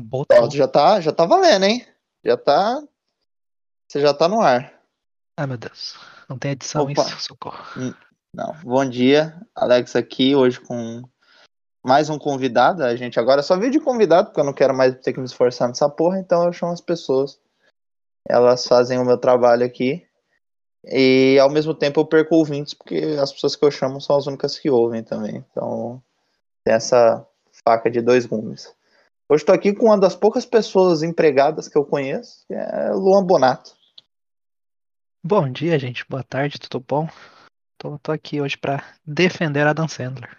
Botou. Ó, já tá, já tá valendo, hein? Já tá. Você já tá no ar. Ai, meu Deus. Não tem edição Opa. isso, socorro. Não. Bom dia, Alex aqui hoje com mais um convidado. A gente agora só veio de convidado, porque eu não quero mais ter que me esforçar nessa porra, então eu chamo as pessoas. Elas fazem o meu trabalho aqui. E ao mesmo tempo eu perco ouvintes, porque as pessoas que eu chamo são as únicas que ouvem também. Então tem essa faca de dois gumes. Hoje estou aqui com uma das poucas pessoas empregadas que eu conheço, que é Luan Bonato. Bom dia, gente. Boa tarde, tudo bom? Tô, tô aqui hoje pra defender a Dan Sandler.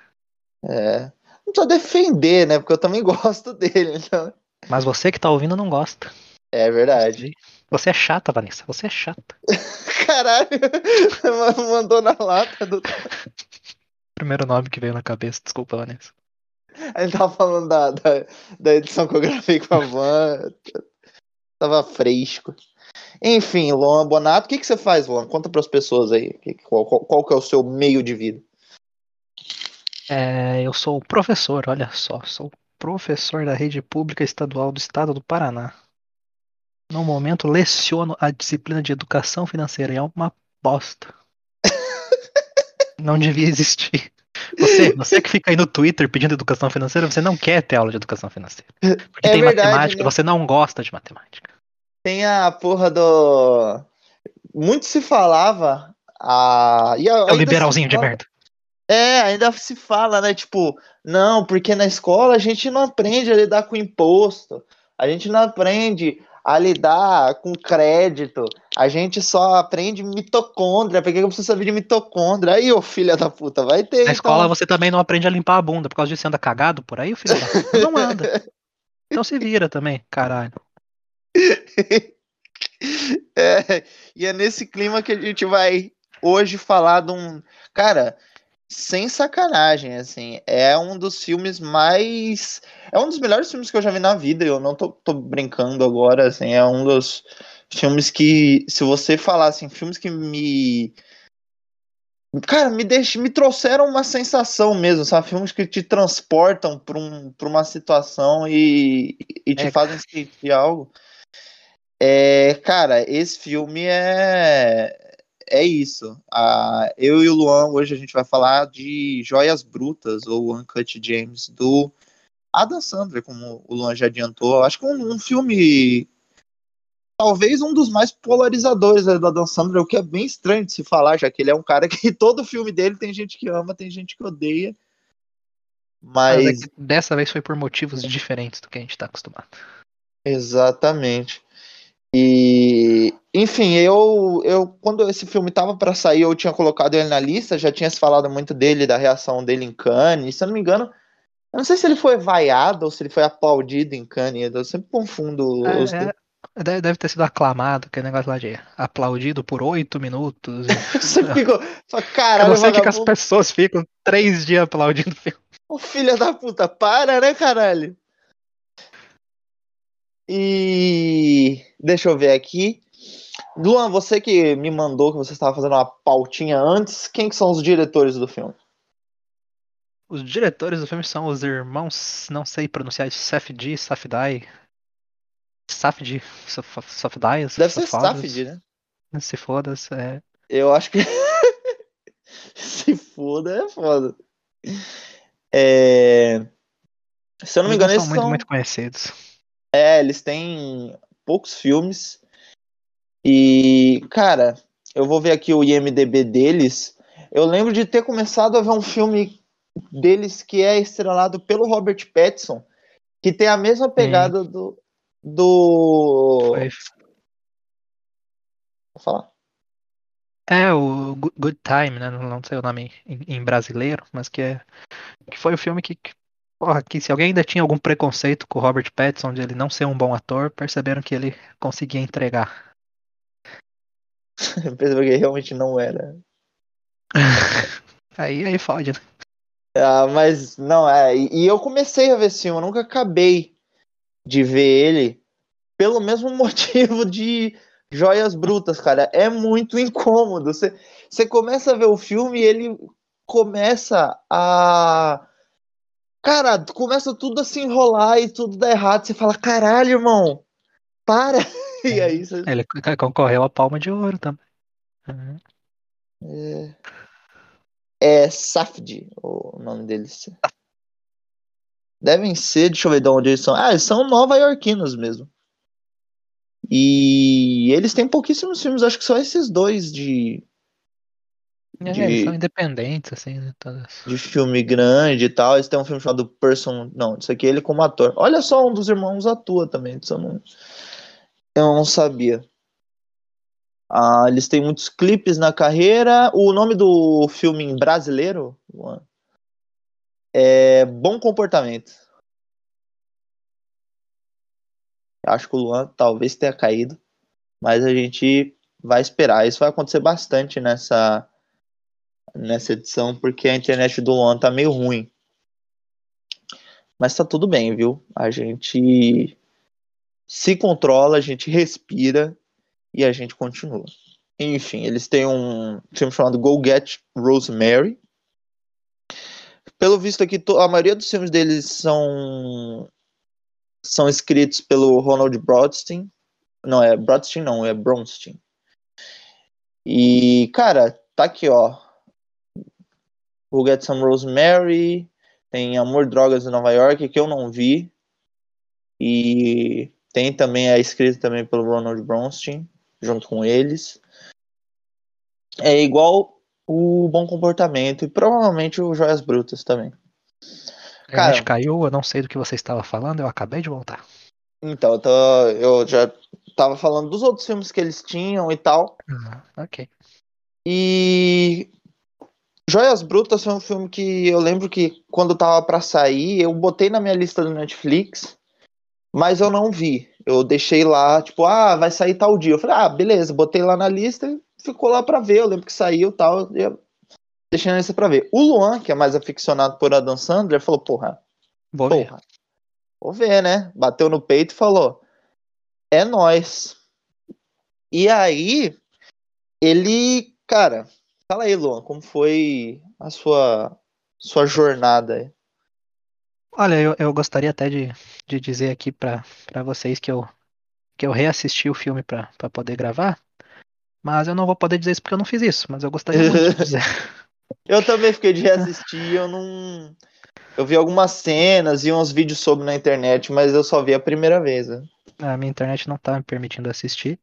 É, não precisa defender, né? Porque eu também gosto dele. Então... Mas você que tá ouvindo não gosta. É verdade. Você é chata, Vanessa. Você é chata. Caralho, mandou na lata do. Primeiro nome que veio na cabeça, desculpa, Vanessa. Ele tava falando da, da, da edição que eu gravei com a van. Tava fresco. Enfim, Luan Bonato, o que, que você faz, Luan? Conta para as pessoas aí. Qual, qual, qual que é o seu meio de vida? É, eu sou professor, olha só. Sou professor da rede pública estadual do estado do Paraná. No momento, leciono a disciplina de educação financeira. e É uma bosta. Não devia existir. Você, você que fica aí no Twitter pedindo educação financeira, você não quer ter aula de educação financeira. Porque É tem verdade, matemática, né? você não gosta de matemática. Tem a porra do. Muito se falava. A... E a, É o liberalzinho se de fala- merda. É, ainda se fala, né? Tipo, não, porque na escola a gente não aprende a lidar com imposto, a gente não aprende a lidar com crédito, a gente só aprende mitocôndria. Por que eu preciso saber de mitocôndria? Aí, ô filha da puta, vai ter. Na então. escola você também não aprende a limpar a bunda, por causa disso você anda cagado por aí, filho da puta? Não anda. Então se vira também, caralho. É, e é nesse clima que a gente vai hoje falar de um. Cara, sem sacanagem, assim, é um dos filmes mais. É um dos melhores filmes que eu já vi na vida, eu não tô, tô brincando agora, assim, é um dos filmes que, se você falar assim, filmes que me. Cara, me, deix... me trouxeram uma sensação mesmo, sabe? Filmes que te transportam para um, pra uma situação e, e te É, fazem sentir algo. É, cara, esse filme é é isso. Ah, eu e o Luan hoje a gente vai falar de Joias Brutas ou Uncut James do Adam Sandler, como o Luan já adiantou. Acho que um, um filme talvez um dos mais polarizadores do Adam Sandler, o que é bem estranho de se falar, já que ele é um cara que todo filme dele tem gente que ama, tem gente que odeia. Mas é Mas que dessa vez foi por motivos diferentes do que a gente tá acostumado. Exatamente. E, enfim, eu, eu quando esse filme tava para sair, eu tinha colocado ele na lista, já tinha se falado muito dele, da reação dele em Cannes. Se eu não me engano, eu não sei se ele foi vaiado ou se ele foi aplaudido em Cannes. Eu sempre confundo os É, é, deve, deve ter sido aclamado, aquele negócio lá de aplaudido por oito minutos. Eu sempre fico, só Eu caralho, não sei o que, que as pessoas ficam três dias aplaudindo o filme. Ô, filha da puta, para, né, caralho? E deixa eu ver aqui. Luan, você que me mandou que você estava fazendo uma pautinha antes, quem que são os diretores do filme? Os diretores do filme são os irmãos, não sei pronunciar, Safdie, Safdie, Safdie, Saf- Safdie, Deve ser. Safdie, né? Se foda, é. Eu acho que. Se foda, é foda. É... Se eu não me Eles engano, são eles muito, são. muito conhecidos. É, eles têm poucos filmes. E, cara, eu vou ver aqui o IMDB deles. Eu lembro de ter começado a ver um filme deles que é estrelado pelo Robert Pattinson, que tem a mesma pegada do. Do... Foi- Vou falar. É, o Good Time, né? Não sei o nome em, em brasileiro, mas que é. Que foi o filme que. que- Porra, que se alguém ainda tinha algum preconceito com o Robert Pattinson de ele não ser um bom ator, perceberam que ele conseguia entregar. Percebeu que realmente não era. Aí, aí fode, né? Ah, mas não, é. E e eu comecei a ver esse filme, eu nunca acabei de ver ele pelo mesmo motivo de Joias Brutas, cara. É muito incômodo. Você, você começa a ver o filme e ele começa a Cara, começa tudo a se enrolar e tudo dá errado. Você fala, caralho, irmão, para. E aí você. Ele concorreu a palma de ouro também. Uhum. É, é Safdie, o nome deles. Devem ser, deixa eu ver de onde eles são. Ah, eles são nova-iorquinos mesmo. E eles têm pouquíssimos filmes, acho que só esses dois de. É, De- eles são independentes, assim, né? Todas. de filme grande e tal. Eles têm um filme chamado Person. Não, isso aqui é ele como ator. Olha só, um dos irmãos atua também. Isso eu não, eu não sabia. Ah, eles têm muitos clipes na carreira. O nome do filme brasileiro é Bom Comportamento. Acho que o Luan talvez tenha caído, mas a gente vai esperar. Isso vai acontecer bastante nessa nessa edição, porque a internet do Luan tá meio ruim. Mas tá tudo bem, viu? A gente se controla, a gente respira e a gente continua. Enfim, eles têm um filme chamado Go Get Rosemary. Pelo visto aqui, a maioria dos filmes deles são são escritos pelo Ronald Broadstein. Não, é Broadstein não, é Bronstein. E, cara, tá aqui, ó. We'll Get Some Rosemary. Tem Amor, Drogas em Nova York, que eu não vi. E tem também, é escrito também pelo Ronald Bronstein, junto com eles. É igual o Bom Comportamento e provavelmente o Joias Brutas também. A Cara- internet caiu, eu não sei do que você estava falando, eu acabei de voltar. Então, eu, tô- eu já tava falando dos outros filmes que eles tinham e tal. Ah, ok. E Joias Brutas foi um filme que eu lembro que quando tava pra sair, eu botei na minha lista do Netflix, mas eu não vi. Eu deixei lá, tipo, ah, vai sair tal dia. Eu falei, ah, beleza, botei lá na lista e ficou lá pra ver. Eu lembro que saiu tal, e deixei na lista pra ver. O Luan, que é mais aficionado por Adam Sandler, falou, porra, Vou ver. porra, vou ver, né? Bateu no peito e falou, é nós. E aí, ele, cara, fala aí, Luan, como foi a sua sua jornada aí? Olha, eu, eu gostaria até de, de dizer aqui pra pra vocês que eu, que eu reassisti o filme pra poder gravar, mas eu não vou poder dizer isso porque eu não fiz isso, mas eu gostaria muito de dizer. Eu também fiquei de reassistir, eu não. Eu vi algumas cenas e uns vídeos sobre na internet, mas eu só vi a primeira vez. Né? A minha internet não tá me permitindo assistir.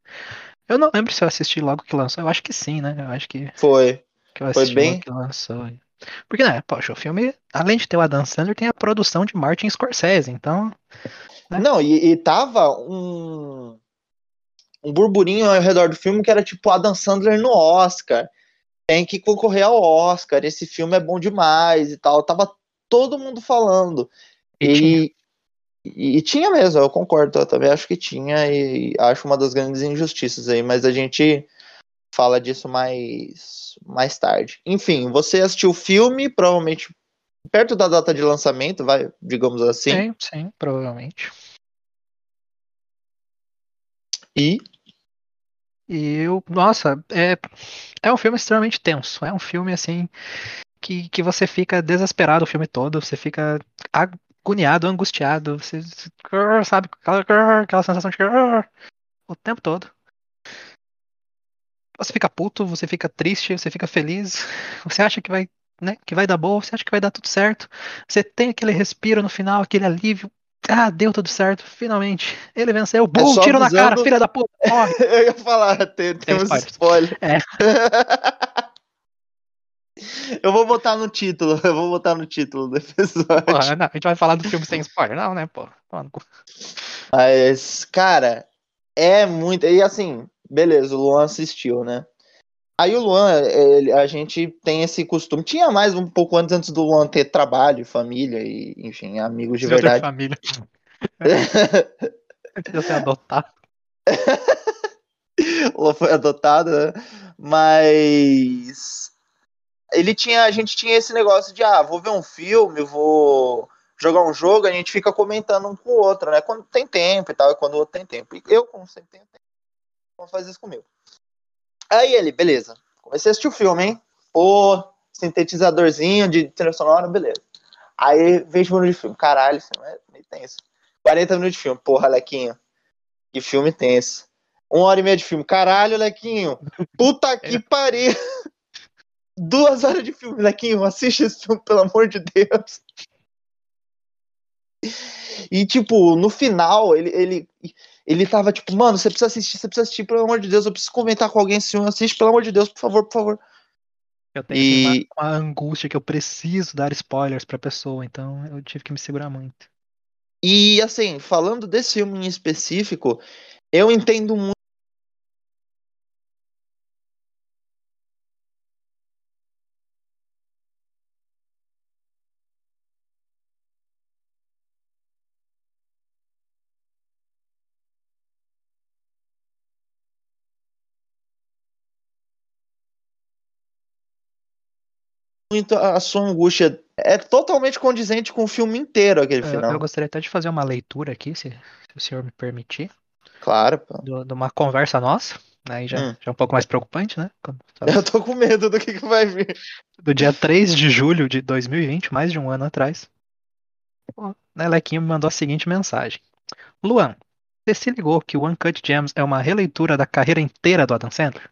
Eu não lembro se eu assisti logo que lançou. Eu acho que sim, né? Eu acho que, Foi. que eu Foi bem- que lançou. Porque, né, poxa, o filme, além de ter o Adam Sandler, tem a produção de Martin Scorsese. Então, Né? Não, e, e tava um. Um burburinho ao redor do filme que era tipo Adam Sandler no Oscar. Tem que concorrer ao Oscar. Esse filme é bom demais e tal. Tava todo mundo falando. e tinha. E, e, e tinha mesmo, eu concordo, eu também acho que tinha e acho uma das grandes injustiças aí, mas a gente fala disso mais, mais tarde. Enfim, você assistiu o filme, provavelmente perto da data de lançamento, vai, digamos assim, Sim, sim, provavelmente. e E eu, nossa, é, é um filme extremamente tenso. É um filme assim que, que você fica desesperado o filme todo, você fica agoniado, angustiado, você, sabe, aquela, aquela sensação de o tempo todo. Você fica puto, você fica triste, você fica feliz, você acha que vai, né, que vai dar boa, você acha que vai dar tudo certo. Você tem aquele respiro no final, aquele alívio. Ah, deu tudo certo, finalmente. Ele venceu. Bum, só tiro na cara, filha da puta. Morre. eu ia falar, tem, temos spoilers. spoiler. É. eu vou botar no título, eu vou botar no título do episódio. Porra, não, a gente vai falar do filme sem spoiler, não, né, pô? Mas, cara, é muito. E assim, beleza, o Luan assistiu, né? Aí o Luan, ele- a gente tem esse costume. Tinha mais um pouco antes, antes do Luan ter trabalho, família e, enfim, amigos de da verdade. família. Podia ser adotado. o Luan foi adotado, né? Mas ele tinha, a gente tinha esse negócio de, ah, vou ver um filme, vou jogar um jogo, a gente fica comentando um com o outro, né? Quando tem tempo e tal, e quando o outro tem tempo. E eu, como sempre tenho tempo, vou fazer isso comigo. Aí ele, beleza. Comecei a assistir o filme, hein? Pô, sintetizadorzinho de trilha sonora, beleza. Aí, 20 minutos de filme. Caralho, isso não é nem tenso. 40 minutos de filme. Porra, Lequinho. Que filme tenso. Uma hora e meia de filme. Caralho, Lequinho. Puta que pariu. Duas horas de filme, Lequinho. Assiste esse filme, pelo amor de Deus. E, tipo, no final, ele, ele, ele tava tipo, mano, você precisa assistir, você precisa assistir, pelo amor de Deus, eu preciso comentar com alguém esse filme, assiste, pelo amor de Deus, por favor, por favor. Eu tenho E- uma, uma angústia que eu preciso dar spoilers pra pessoa, então eu tive que me segurar muito. E, assim, falando desse filme em específico, eu entendo muito. Muito a sua angústia. É totalmente condizente com o filme inteiro, aquele Eu, final. eu gostaria até de fazer uma leitura aqui, se, se o senhor me permitir, Claro, do- de uma conversa nossa. Aí já, Hum. já é um pouco mais preocupante, né? Quando- Eu tô com medo do que, que vai vir. Do dia 3 de julho de 2020, mais de um ano atrás. O Nelequinho me mandou a seguinte mensagem: Luan, você se ligou que o Uncut Gems é uma releitura da carreira inteira do Adam Sandler?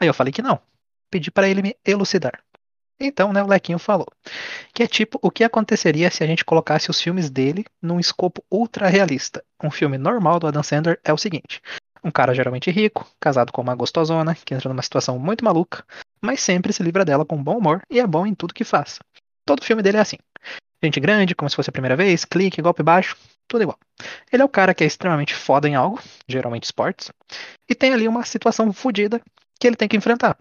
Aí eu falei que não. Pedi pra ele me elucidar. Então, né, o Lequinho falou que é tipo o que aconteceria se a gente colocasse os filmes dele num escopo ultra realista. Um filme normal do Adam Sandler é o seguinte: um cara geralmente rico, casado com uma gostosona, que entra numa situação muito maluca, mas sempre se livra dela com bom humor e é bom em tudo que faz. Todo filme dele é assim. Gente grande, como se fosse a primeira vez, clique, golpe baixo, tudo igual. Ele é o cara que é extremamente foda em algo, geralmente esportes, e tem ali uma situação fodida que ele tem que enfrentar.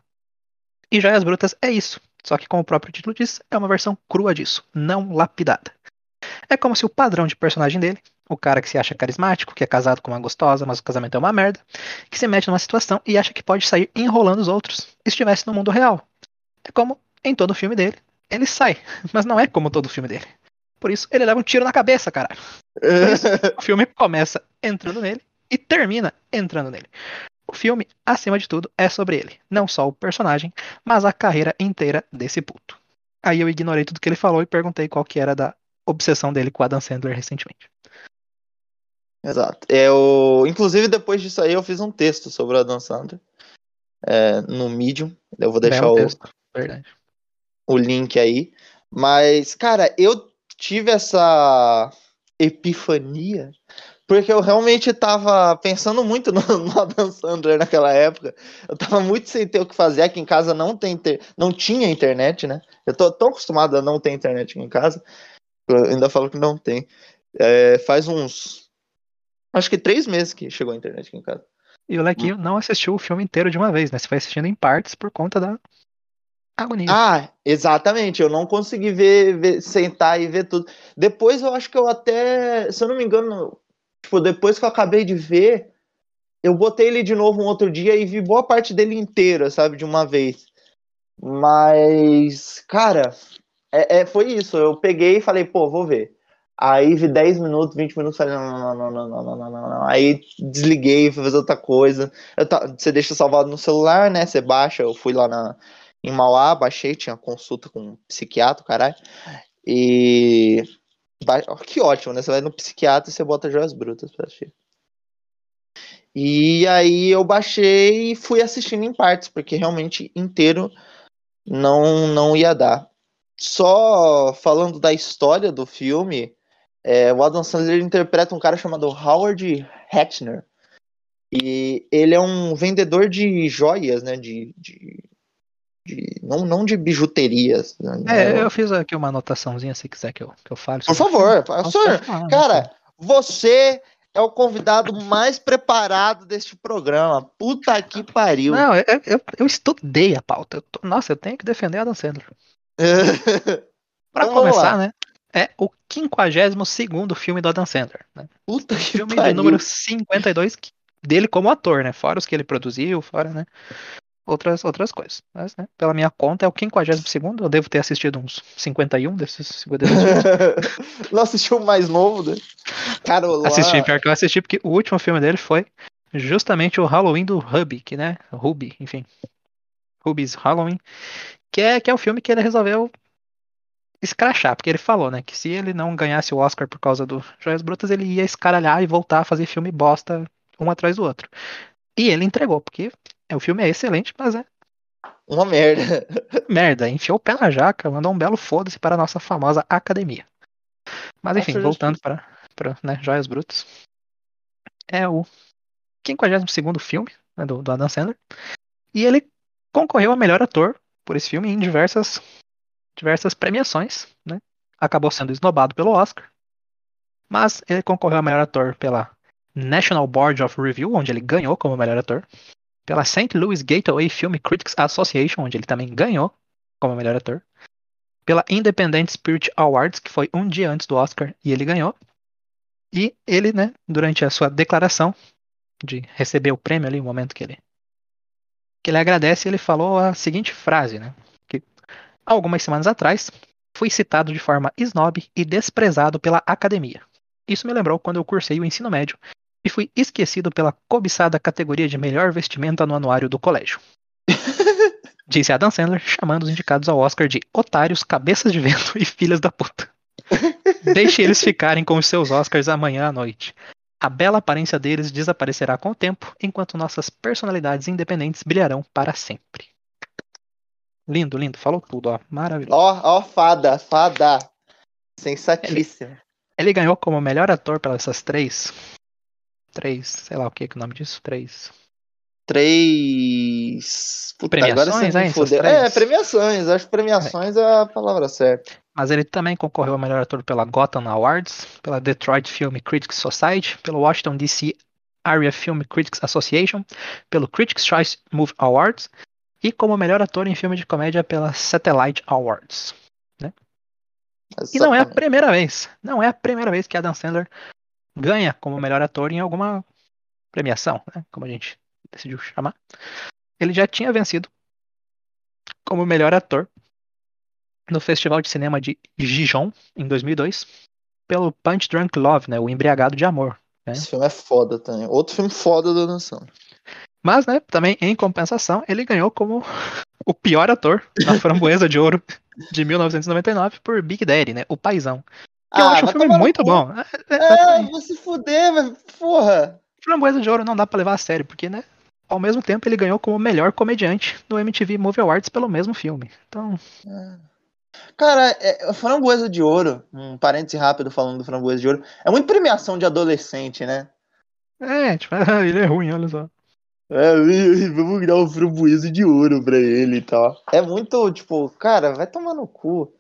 E Joias Brutas é isso. Só que, como o próprio título diz, é uma versão crua disso, não lapidada. É como se o padrão de personagem dele, o cara que se acha carismático, que é casado com uma gostosa, mas o casamento é uma merda, que se mete numa situação e acha que pode sair enrolando os outros, estivesse no mundo real. É como em todo filme dele, ele sai, mas não é como todo filme dele. Por isso, ele leva um tiro na cabeça, caralho. O filme começa entrando nele e termina entrando nele. O filme, acima de tudo, é sobre ele. Não só o personagem, mas a carreira inteira desse puto. Aí eu ignorei tudo que ele falou e perguntei qual que era da obsessão dele com o Adam Sandler recentemente. Exato. Eu, inclusive, depois disso aí, eu fiz um texto sobre o Adam Sandler é, no Medium. Eu vou deixar o, texto, o link aí. Mas, cara, eu tive essa epifania porque eu realmente tava pensando muito no, no Adam Sandler naquela época. Eu tava muito sem ter o que fazer. Aqui em casa não tem inter... não tinha internet, né? Eu tô tão acostumado a não ter internet aqui em casa. Eu ainda falo que não tem. É, faz uns. Acho que três meses que chegou a internet aqui em casa. E o Lequinho não assistiu o filme inteiro de uma vez, né? Você foi assistindo em partes por conta da agonia. Ah, exatamente. Eu não consegui ver, ver, sentar e ver tudo. Depois eu acho que eu até, se eu não me engano, tipo, depois que eu acabei de ver, eu botei ele de novo um outro dia e vi boa parte dele inteira, sabe, de uma vez. Mas, cara, é, é, foi isso. Eu peguei e falei, pô, vou ver. Aí vi 10 minutos, 20 minutos, falei, não, não, não, não, não, não, não, não. Aí desliguei, fui fazer outra coisa. Tá, você deixa salvado no celular, né? Você baixa, eu fui lá na, em Mauá, baixei, tinha consulta com um psiquiatra, caralho. E. Que ótimo, né? Você vai no psiquiatra e você bota joias brutas pra assistir. E aí eu baixei e fui assistindo em partes, porque realmente inteiro não, não ia dar. Só falando da história do filme, é, o Adam Sandler interpreta um cara chamado Howard Hatner. E ele é um vendedor de joias, né? De, de, de não, não de bijuterias. Né? É, eu fiz aqui uma anotaçãozinha, se quiser que eu, que eu fale. Por filme. favor, senhor, falar, né? cara, você é o convidado mais preparado deste programa. Puta que pariu. Não, eu, eu, eu estudei a pauta. Eu tô- nossa, eu tenho que defender Adam Sandler. Pra Então começar, né? É o 52 filme do Adam Sandler. Né? Puta que Filme de pariu. número 52 que- dele como ator, né? Fora os que ele produziu, fora, né? Outras, outras coisas. Mas, né? Pela minha conta, é o 52 Eu devo ter assistido uns 51 desses 52 filmes. Não assistiu o mais novo, né? Cara, Assisti, pior que eu assisti, porque o último filme dele foi justamente o Halloween do Hubby, que, né? Ruby, enfim. Ruby's Halloween. Que é, que é o filme que ele resolveu escrachar, porque ele falou, né, que se ele não ganhasse o Oscar por causa do Joias Brutas, ele ia escaralhar e voltar a fazer filme bosta um atrás do outro. E ele entregou, porque é, o filme é excelente, mas é Uma merda. merda, enfiou o pé na jaca, mandou um belo foda-se para a nossa famosa academia. Mas enfim, voltando para, para né, Joias Brutas. É o 52 filme né, do, do Adam Sandler. E ele concorreu a melhor ator por esse filme em diversas, diversas premiações. Né? Acabou sendo esnobado pelo Oscar. Mas ele concorreu a melhor ator pela National Board of Review, onde ele ganhou como melhor ator. Pela St. Louis Gateway Film Critics Association, onde ele também ganhou como melhor ator. Pela Independent Spirit Awards, que foi um dia antes do Oscar, e ele ganhou. E ele, né, durante a sua declaração de receber o prêmio ali, o momento que ele que ele agradece, ele falou a seguinte frase, né? Que algumas semanas atrás fui citado de forma snob e desprezado pela academia. Isso me lembrou quando eu cursei o ensino médio e fui esquecido pela cobiçada categoria de melhor vestimenta no anuário do colégio. Disse Adam Sandler, chamando os indicados ao Oscar de otários, cabeças de vento e filhas da puta. Deixe eles ficarem com os seus Oscars amanhã à noite. A bela aparência deles desaparecerá com o tempo, enquanto nossas personalidades independentes brilharão para sempre. Lindo, lindo, falou tudo, ó. Maravilhoso. Ó, ó, fada, fada. Sensatíssimo. Ele ganhou como melhor ator pelas essas três. Três, sei lá o que que é o nome disso? Três. Três. Puta, Premiações, agora você hein, fudeu. três? É, premiações. Acho que premiações é a palavra certa. Mas ele também concorreu a melhor ator pela Gotham Awards, pela Detroit Film Critics Society, pelo Washington DC Area Film Critics Association, pelo Critics' Choice Movie Awards e como melhor ator em filme de comédia pela Satellite Awards. E não é a primeira vez, não é a primeira vez que Adam Sandler ganha como melhor ator em alguma premiação, né, como a gente decidiu chamar. Ele já tinha vencido como melhor ator no Festival de Cinema de Gijón em 2002 pelo Punch Drunk Love, né, o Embriagado de Amor. né. Esse filme é foda também. Outro filme foda Adam Sandler. Mas, né, também em compensação, ele ganhou como o pior ator na Framboesa de Ouro de 1999 por Big Daddy, né, o Paizão. Eu Ah, acho vai filme muito bom. É, é, É, vai se fuder, velho. Porra. Framboesa de Ouro não dá pra levar a sério, porque, né, ao mesmo tempo ele ganhou como melhor comediante no MTV Movie Awards pelo mesmo filme. Então, Cara, é, Framboesa de Ouro, um parêntese rápido falando do Framboesa de Ouro, é muito premiação de adolescente, né? é, tipo, ele é ruim, olha só. É, vamos dar um framboesa de ouro pra ele e tal. É muito, tipo, cara, vai tomar no cu.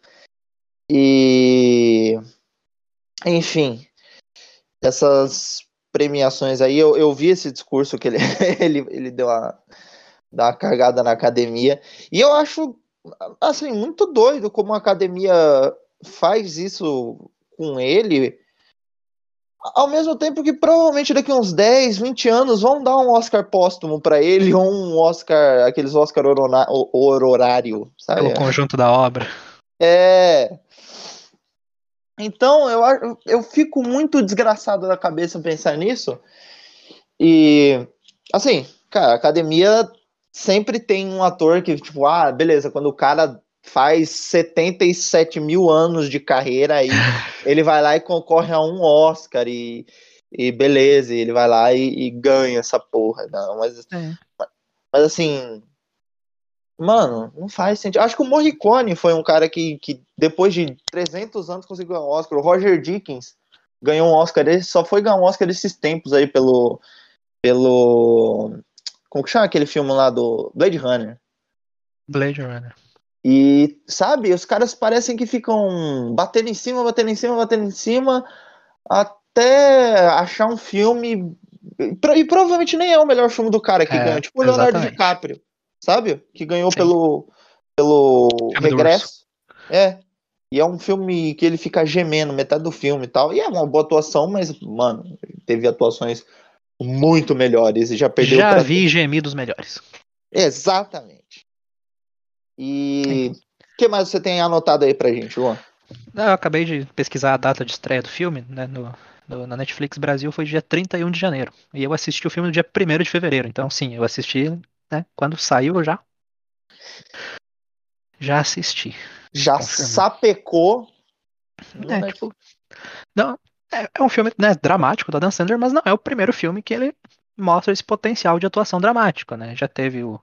E. Enfim, essas premiações aí, eu, eu vi esse discurso que ele, ele, ele deu uma, deu uma cargada na academia. E eu acho, assim, muito doido como a academia faz isso com ele. Ao mesmo tempo que provavelmente daqui uns 10, 20 anos vão dar um Oscar póstumo pra ele ou um Oscar, aqueles Oscar horona- ho- horário, sabe? Pelo conjunto da obra. É. Então, eu, eu fico muito desgraçado da cabeça pensar nisso. E, assim, cara, a academia sempre tem um ator que, tipo, ah, beleza, quando o cara faz 77 mil anos de carreira, aí ele vai lá e concorre a um Oscar e, e beleza, ele vai lá e, e ganha essa porra. Não, mas É. mas assim, mano, não faz sentido. Acho que o Morricone foi um cara que, que depois de 300 anos conseguiu ganhar um Oscar. O Roger Dickens ganhou um Oscar, ele só foi ganhar um Oscar esses tempos aí pelo pelo como que chama aquele filme lá do Blade Runner? Blade Runner. E sabe, os caras parecem que ficam batendo em cima, batendo em cima, batendo em cima até achar um filme e e provavelmente nem é o melhor filme do cara que É, ganha, tipo o Leonardo exatamente. DiCaprio, sabe? Que ganhou Sim. pelo pelo Regresso. É. E é um filme que ele fica gemendo metade do filme e tal. E é uma boa atuação, mas, mano, teve atuações muito melhores e já perdeu Já vi gemidos melhores. Exatamente. E o que mais você tem anotado aí pra gente, Luan? Eu acabei de pesquisar a data de estreia do filme, né, no, no- na Netflix Brasil foi dia 31 de janeiro. E eu assisti o filme no dia 1 de fevereiro. Então, sim, eu assisti, né, quando saiu eu já. Já assisti. Já sapecou. É, tipo. Não, é, é um filme né, dramático do Adam Sandler, mas não é o primeiro filme que ele mostra esse potencial de atuação dramático, né? Já teve o,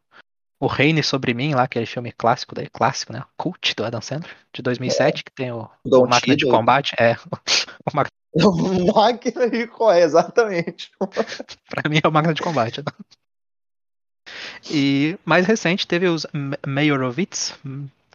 o Reine Sobre Mim, lá, aquele filme clássico daí, clássico, né? Cult do Adam Sandler, de 2007, que tem o, Don o Máquina de. Combate. É, o Máquina- Máquina de correr, exatamente. pra mim é o Máquina de Combate. E mais recente teve os Meyerowitz,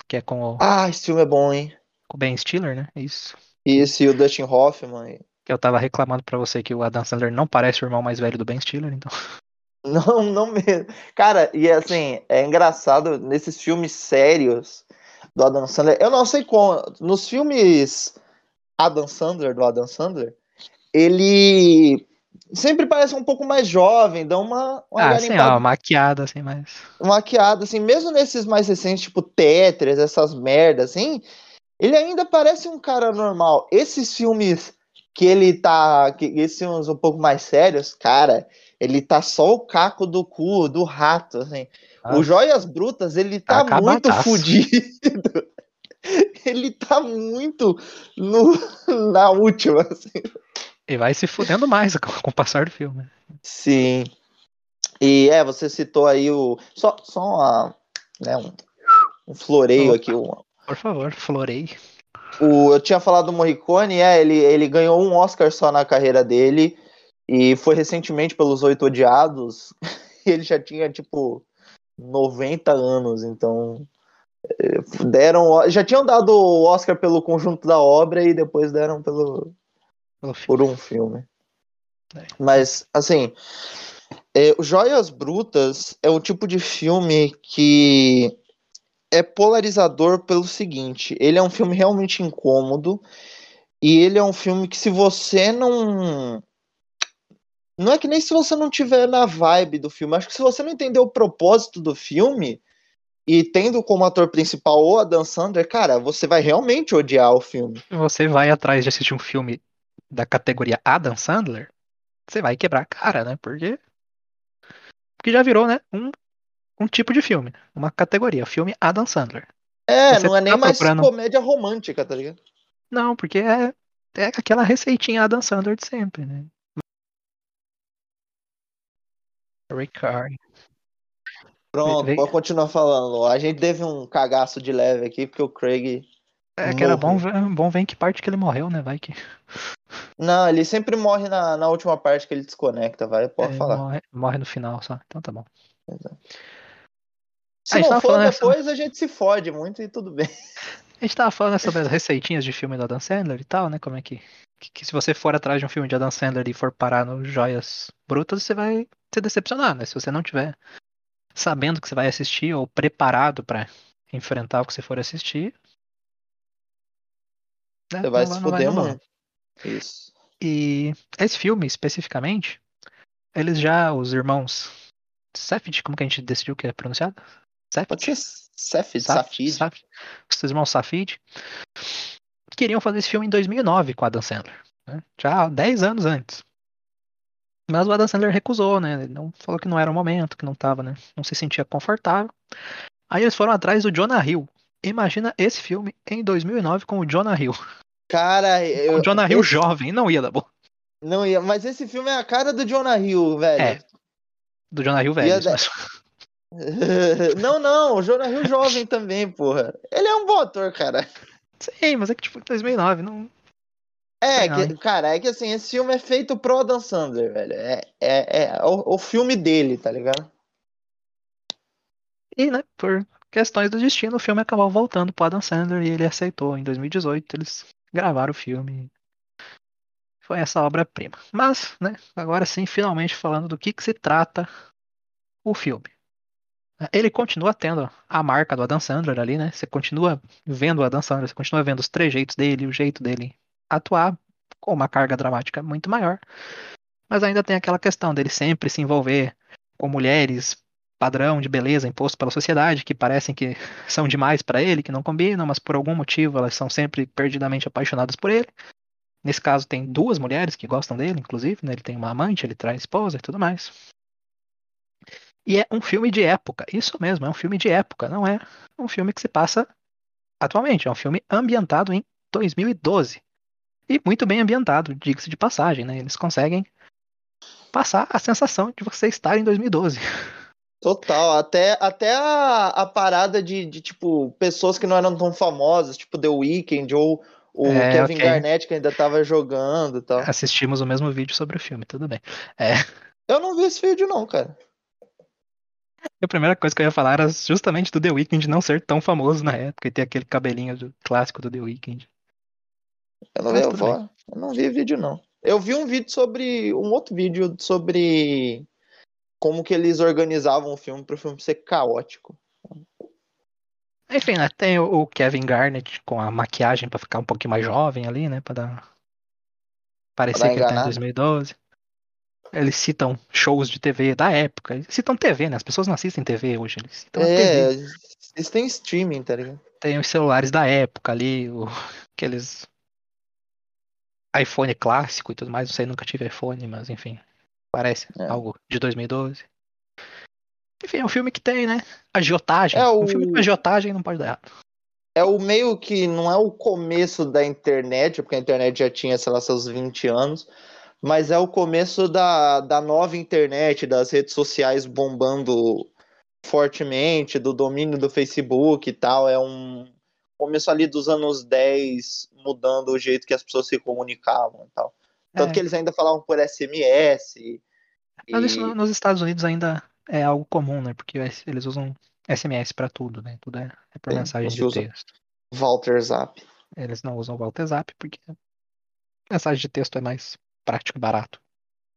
que é com o, Ah, esse filme é bom, hein? com o Ben Stiller, né? Isso. E esse o Dustin Hoffman. Que eu tava reclamando pra você que o Adam Sandler não parece o irmão mais velho do Ben Stiller, então. Não, não mesmo. Cara, e assim, é engraçado nesses filmes sérios do Adam Sandler. Eu não sei como. Nos filmes Adam Sandler, do Adam Sandler, ele sempre parece um pouco mais jovem, dá uma, uma Ah, sim, ó, maquiada, assim, mas. maquiada, assim, mesmo nesses mais recentes, tipo Tetris, essas merdas, assim, ele ainda parece um cara normal. Esses filmes que ele tá, que, esses filmes um pouco mais sérios, cara, ele tá só o caco do cu, do rato, assim. Ah. O Joias Brutas, ele tá muito Acabadaço. fudido. ele tá muito no, na última, assim. E vai se fudendo mais com, o passar do filme. Sim. E é, você citou aí o. Só, só uma, né, um, um floreio Opa. aqui. Um, Por favor, florei. o, eu tinha falado do Morricone, é, ele, ele ganhou um Oscar só na carreira dele. E foi recentemente pelos Oito Odiados. Ele já tinha, tipo, 90 anos, então. eh, Deram. Já tinham dado o Oscar pelo conjunto da obra e depois deram pelo, Pelo por um filme. É. Mas, assim, é, Joias Brutas é o tipo de filme que é polarizador pelo seguinte: ele é um filme realmente incômodo e ele é um filme que, se você não. Não é que nem se você não tiver na vibe do filme, acho que se você não entender o propósito do filme e tendo como ator principal o Adam Sandler, cara, você vai realmente odiar o filme. Você vai atrás de assistir um filme da categoria Adam Sandler, você vai quebrar a cara, né? Porque. Porque já virou, né? Um, um tipo de filme. Uma categoria. Filme Adam Sandler. É, Você não é nem tá mais procurando- comédia romântica, tá ligado? Não, porque é, é aquela receitinha Adam Sandler de sempre, né? Ricard. Pronto, Vem- pode continuar falando. A gente teve um cagaço de leve aqui, porque o Craig. É que era bom Morreu. ver, bom ver em que parte que ele morreu, né? Vai que. Não, ele sempre morre na, na última parte que ele desconecta, vai, pode é, falar. Morre, morre no final só. Então tá bom. Se a gente não for falando essa- depois, a gente se fode muito e tudo bem. A gente tava falando sobre as receitinhas de filme do Adam Sandler e tal, né? Como é que, que, que se você for atrás de um filme de Adam Sandler e for parar no Joias Brutas, você vai se decepcionar, né? Se você não tiver sabendo que você vai assistir ou preparado pra enfrentar o que você for assistir. né, Você vai não se fuder muito. Isso. E esse filme, especificamente, eles já, os irmãos Safed, como que a gente decidiu que é pronunciado? Pode Safed? ser Safid, Saf- Safid. Saf- Os irmãos Safid queriam fazer esse filme em 2009 com o Adam Sandler. né? Já há 10 anos antes. Mas o Adam Sandler recusou, né? Ele não falou que não era o momento, que não tava, né? Não se sentia confortável. Aí eles foram atrás do Jonah Hill. Imagina esse filme em 2009 com o Jonah Hill. Cara, eu, o Jonah Hill esse- jovem, não ia dar bom. Não ia, mas esse filme é a cara do Jonah Hill, velho. É. Do Jonah Hill velho. Dar- mesmo. não, não, o Jonah Hill jovem também, porra. Ele é um bom ator, cara. Sim, mas é que tipo, em 2009, não. É, que, cara, é que assim, esse filme é feito pro Adam Sandler, velho. É, é, é o, o filme dele, tá ligado? E, né, por questões do destino, o filme acabou voltando pro Adam Sandler e ele aceitou. Em 2018, eles gravaram o filme. Foi essa obra-prima. Mas, né, agora sim, finalmente falando do que, que se trata o filme. Ele continua tendo a marca do Adam Sandler ali, né? Você continua vendo o Adam Sandler, você continua vendo os trejeitos dele, o jeito dele atuar com uma carga dramática muito maior. Mas ainda tem aquela questão dele sempre se envolver com mulheres padrão de beleza imposto pela sociedade, que parecem que são demais para ele, que não combinam, mas por algum motivo elas são sempre perdidamente apaixonadas por ele. Nesse caso tem duas mulheres que gostam dele, inclusive, né? Ele tem uma amante, ele traz esposa e tudo mais. E é um filme de época, isso mesmo, é um filme de época, não é um filme que se passa atualmente. É um filme ambientado em 2012. E muito bem ambientado, diga-se de passagem, né? Eles conseguem passar a sensação de você estar em 2012. Total, até, até a, a parada de, de, tipo, pessoas que não eram tão famosas, tipo The Weeknd ou o É, Kevin ok. Garnett, que ainda tava jogando e tal. Assistimos o mesmo vídeo sobre o filme, tudo bem. É, Eu não vi esse vídeo, não, cara. a primeira coisa que eu ia falar era justamente do The Weeknd não ser tão famoso na época e ter aquele cabelinho do- clássico do The Weeknd. Eu não, vi, eu, eu não vi vídeo, não. Eu vi um vídeo sobre. Um outro vídeo sobre como que eles organizavam o filme para o filme ser caótico. Enfim, né? Tem o Kevin Garnett com a maquiagem pra ficar um pouquinho mais jovem ali, né? Pra dar. Parecer dar que ele tá em enganada. 2012. Eles citam shows de TV da época. Eles citam TV, né? As pessoas não assistem TV hoje. Eles citam a TV. É, eles têm streaming, tá ligado? Tem os celulares da época ali, o, aqueles iPhone clássico e tudo mais. Não sei, nunca tive iPhone, mas enfim. Parece É. algo de 2012. Enfim, é um filme que tem, né? Agiotagem. É Um o- filme com agiotagem não pode dar errado. É o meio que não é o começo da internet, porque a internet já tinha, sei lá, seus 20 anos, mas é o começo da, da nova internet, das redes sociais bombando fortemente, do domínio do Facebook e tal. É um começo ali dos anos 10, mudando o jeito que as pessoas se comunicavam e tal. Tanto É. que eles ainda falavam por SMS. E... Mas isso no- nos Estados Unidos ainda é algo comum, né? Porque es- eles usam SMS pra tudo, né? Tudo é, é por Sim, mensagem de texto. Walter Zap. Eles não usam o WhatsApp porque mensagem de texto é mais prático e barato.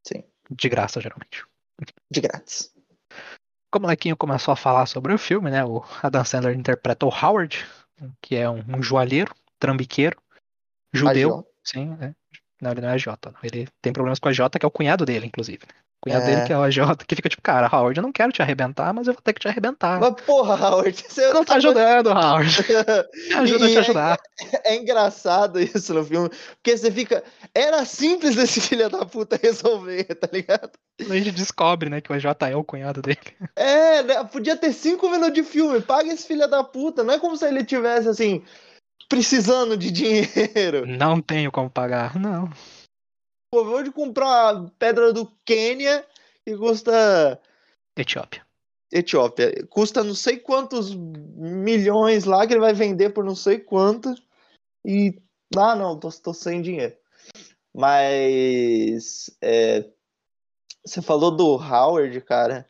Sim. De graça, geralmente. De grátis. Como o molequinho começou a falar sobre o filme, né? O Adam Sandler interpreta o Howard, que é um, um joalheiro, trambiqueiro, judeu. Sim, né? Não, ele não é Jota. não. Ele tem problemas com a Jota, que é o cunhado dele, inclusive. né? O cunhado É. dele que é o Jota, que fica tipo, cara, Howard, eu não quero te arrebentar, mas eu vou ter que te arrebentar. Mas porra, Howard, você não tá ajudando, Howard. Me ajuda a te é- ajudar. É engraçado isso no filme, porque você fica. Era simples esse filho da puta resolver, tá ligado? A gente descobre, né, que o AJ é o cunhado dele. É, né, podia ter cinco minutos de filme, paga esse filho da puta. Não é como se ele tivesse assim, precisando de dinheiro. Não tenho como pagar. Não. Pô, vou de comprar pedra do Quênia que custa. Etiópia. Etiópia, custa não sei quantos milhões lá que ele vai vender por não sei quanto. E. Ah, não, tô, tô sem dinheiro. Mas. é, você falou do Howard, cara.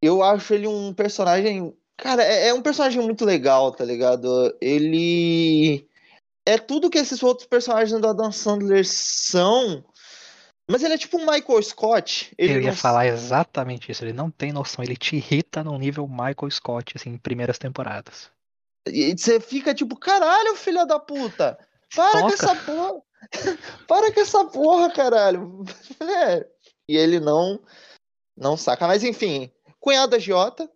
Eu acho ele um personagem. Cara, é, é um personagem muito legal, tá ligado? Ele. É tudo que esses outros personagens do Adam Sandler são. Mas ele é tipo um Michael Scott. Ele Eu ia não- falar exatamente isso. Ele não tem noção. Ele te irrita num nível Michael Scott, assim, em primeiras temporadas. E você fica tipo, caralho, filha da puta! Para com Toca. essa porra! Para com essa porra, caralho! É. E ele não não saca. Mas enfim, cunhado agiota.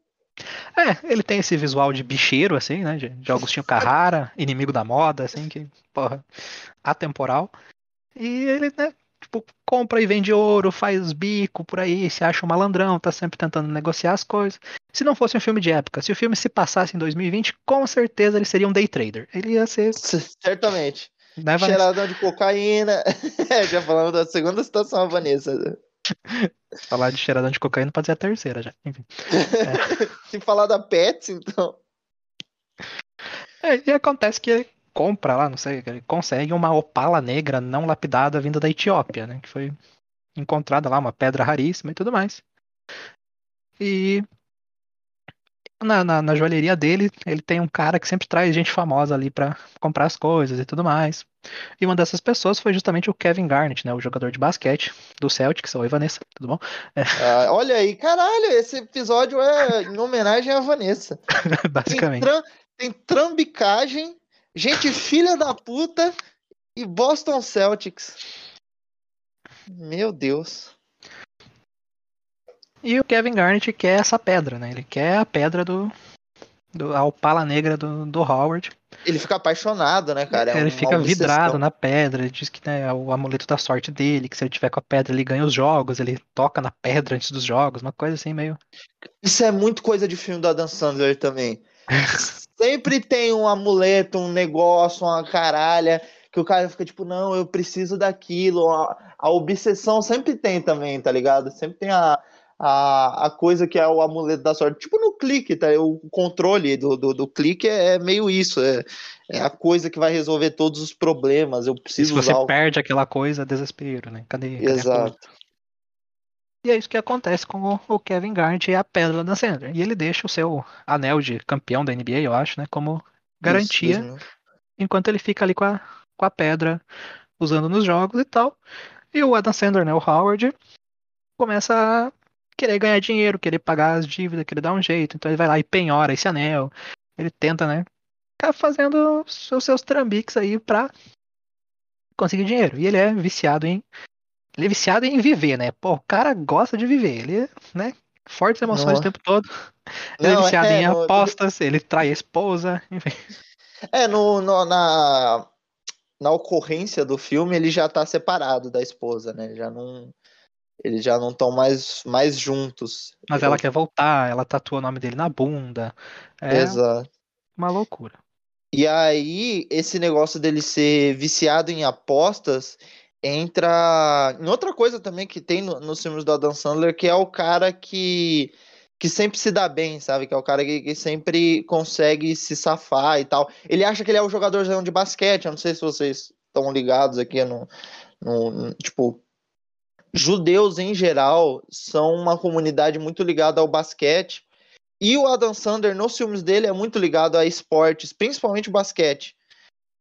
É, ele tem esse visual de bicheiro, assim, né? De, de Agostinho Carrara, inimigo da moda, assim, que, porra, atemporal. E ele, né, tipo, compra e vende ouro, faz bico por aí, se acha um malandrão, tá sempre tentando negociar as coisas. Se não fosse um filme de época, se o filme se passasse em 2020, com certeza ele seria um day trader. Ele ia ser, Certamente. né? Cheiradão de cocaína. É, já falamos da segunda situação, a Vanessa. Falar de cheiradão de cocaína pode ser a terceira já. Enfim. Se falar da Pets, então. É, e acontece que ele compra lá, não sei, ele consegue uma opala negra não lapidada vinda da Etiópia, né? Que foi encontrada lá, uma pedra raríssima e tudo mais. E na, na, na joalheria dele, ele tem um cara que sempre traz gente famosa ali pra comprar as coisas e tudo mais. E uma dessas pessoas foi justamente o Kevin Garnett, né? O jogador de basquete do Celtics. Oi, Vanessa, tudo bom? Ah, olha aí, caralho, esse episódio é em homenagem à Vanessa. Tem, Basicamente. tram- tem trambicagem, gente filha da puta e Boston Celtics. Meu Deus. E o Kevin Garnett quer essa pedra, né? Ele quer a pedra do. do a opala negra do, do Howard. Ele fica apaixonado, né, cara? É ele fica vidrado na pedra. Ele diz que né, é o amuleto da sorte dele, que se ele tiver com a pedra, ele ganha os jogos, ele toca na pedra antes dos jogos, uma coisa assim meio. Isso é muito coisa de filme do Adam Sandler também. Sempre tem um amuleto, um negócio, uma caralha, que o cara fica tipo, não, eu preciso daquilo. A, a obsessão sempre tem também, tá ligado? Sempre tem a, a, a coisa que é o amuleto da sorte. Tipo no clique, tá? O controle do, do, do clique é meio isso. É, é, a coisa que vai resolver todos os problemas. Eu preciso e se você usar perde aquela coisa, é desespero, né? Cadê, cadê Exato. E é isso que acontece com o Kevin Garnett e a Pedra da Sandler. E ele deixa o seu anel de campeão da NBA, eu acho, né? Como garantia, Isso, isso. enquanto ele fica ali com a, com a pedra usando nos jogos e tal. E o Adam Sandler, né? O Howard, começa a querer ganhar dinheiro, querer pagar as dívidas, querer dar um jeito. Então ele vai lá e penhora esse anel. Ele tenta, né? Ficar fazendo os seus trambiques aí pra conseguir dinheiro. E ele é viciado em ele é viciado em viver, né? Pô, o cara gosta de viver. Ele, né? Fortes emoções Não. o tempo todo. Ele é Não, viciado é, em no- apostas, ele trai a esposa, enfim. É, no, no- na, na ocorrência do filme, ele já tá separado da esposa, né? Já não, eles já não estão mais, mais juntos. Mas ela quer voltar, ela tatua o nome dele na bunda. É Exato. uma loucura. E aí, esse negócio dele ser viciado em apostas entra em outra coisa também que tem no- nos filmes do Adam Sandler, que é o cara que, que sempre se dá bem, sabe? Que é o cara que, que sempre consegue se safar e tal. Ele acha que ele é o jogadorzão de basquete, eu não sei se vocês estão ligados aqui no, no- no- tipo, judeus em geral são uma comunidade muito ligada ao basquete. E o Adam Sandler, nos filmes dele, é muito ligado a esportes, principalmente basquete.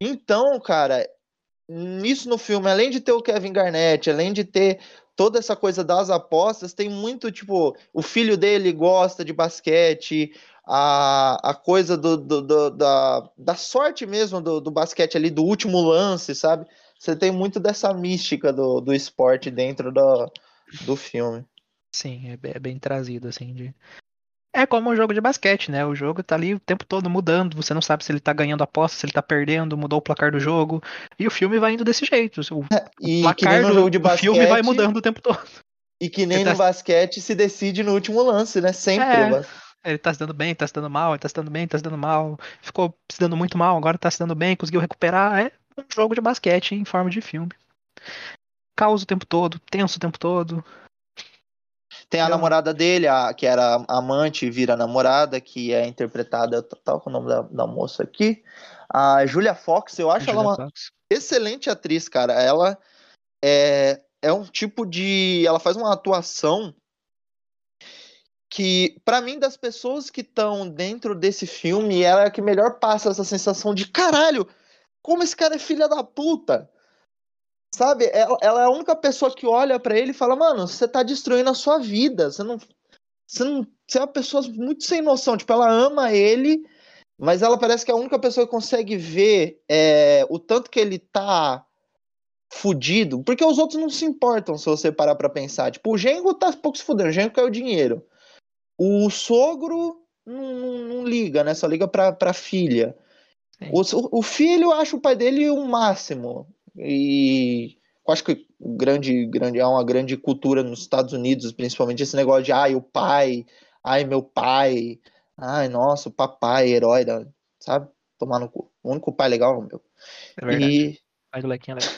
Então, cara, nisso no filme, além de ter o Kevin Garnett, além de ter toda essa coisa das apostas, tem muito, tipo, o filho dele gosta de basquete, a, a coisa do, do- do- da, da sorte mesmo do, do basquete ali, do último lance, sabe? Você tem muito dessa mística do, do esporte dentro do, do filme. Sim, é bem, é bem trazido, assim, de... É como um jogo de basquete, né? O jogo tá ali o tempo todo mudando, você não sabe se ele tá ganhando aposta, se ele tá perdendo, mudou o placar do jogo. E o filme vai indo desse jeito. O E que placar no do, jogo de do filme vai basquete- mudando o tempo todo. E que nem Você tá- no basquete se decide no último lance, né? Sempre. É. Ele tá se dando bem, tá se dando mal, ele tá se dando bem, tá se dando mal. Ficou se dando muito mal, agora tá se dando bem, conseguiu recuperar. É um jogo de basquete em forma de filme. Caos o tempo todo, tenso o tempo todo. Tem a Eu- namorada dele, a, que era amante, vira namorada, que é interpretada, tá com o nome da, da moça aqui. A Julia Fox, eu acho ela Julia uma Fox. excelente atriz, cara. Ela é, é um tipo de. Ela faz uma atuação que, pra mim, das pessoas que estão dentro desse filme, ela é a que melhor passa essa sensação de caralho, como esse cara é filha da puta. Sabe? Ela, ela é a única pessoa que olha pra ele e fala, mano, você tá destruindo a sua vida. Você não. Você não. Você é uma pessoa muito sem noção. Tipo, ela ama ele, mas ela parece que é a única pessoa que consegue ver é, o tanto que ele tá fudido, porque os outros não se importam se você parar pra pensar. Tipo, o Gengo tá pouco se fudendo, o Gengo caiu dinheiro. O sogro não, não- não liga, né? Só liga pra, pra filha. Sim. O, o filho acha o pai dele o máximo. E eu acho que grande, grande, há uma grande cultura nos Estados Unidos, principalmente esse negócio de ai, o pai, ai, meu pai, ai, nossa, o papai, herói, da, sabe? Tomar no cu. O único pai legal é o meu. É verdade. E, Faz o lequinho legal.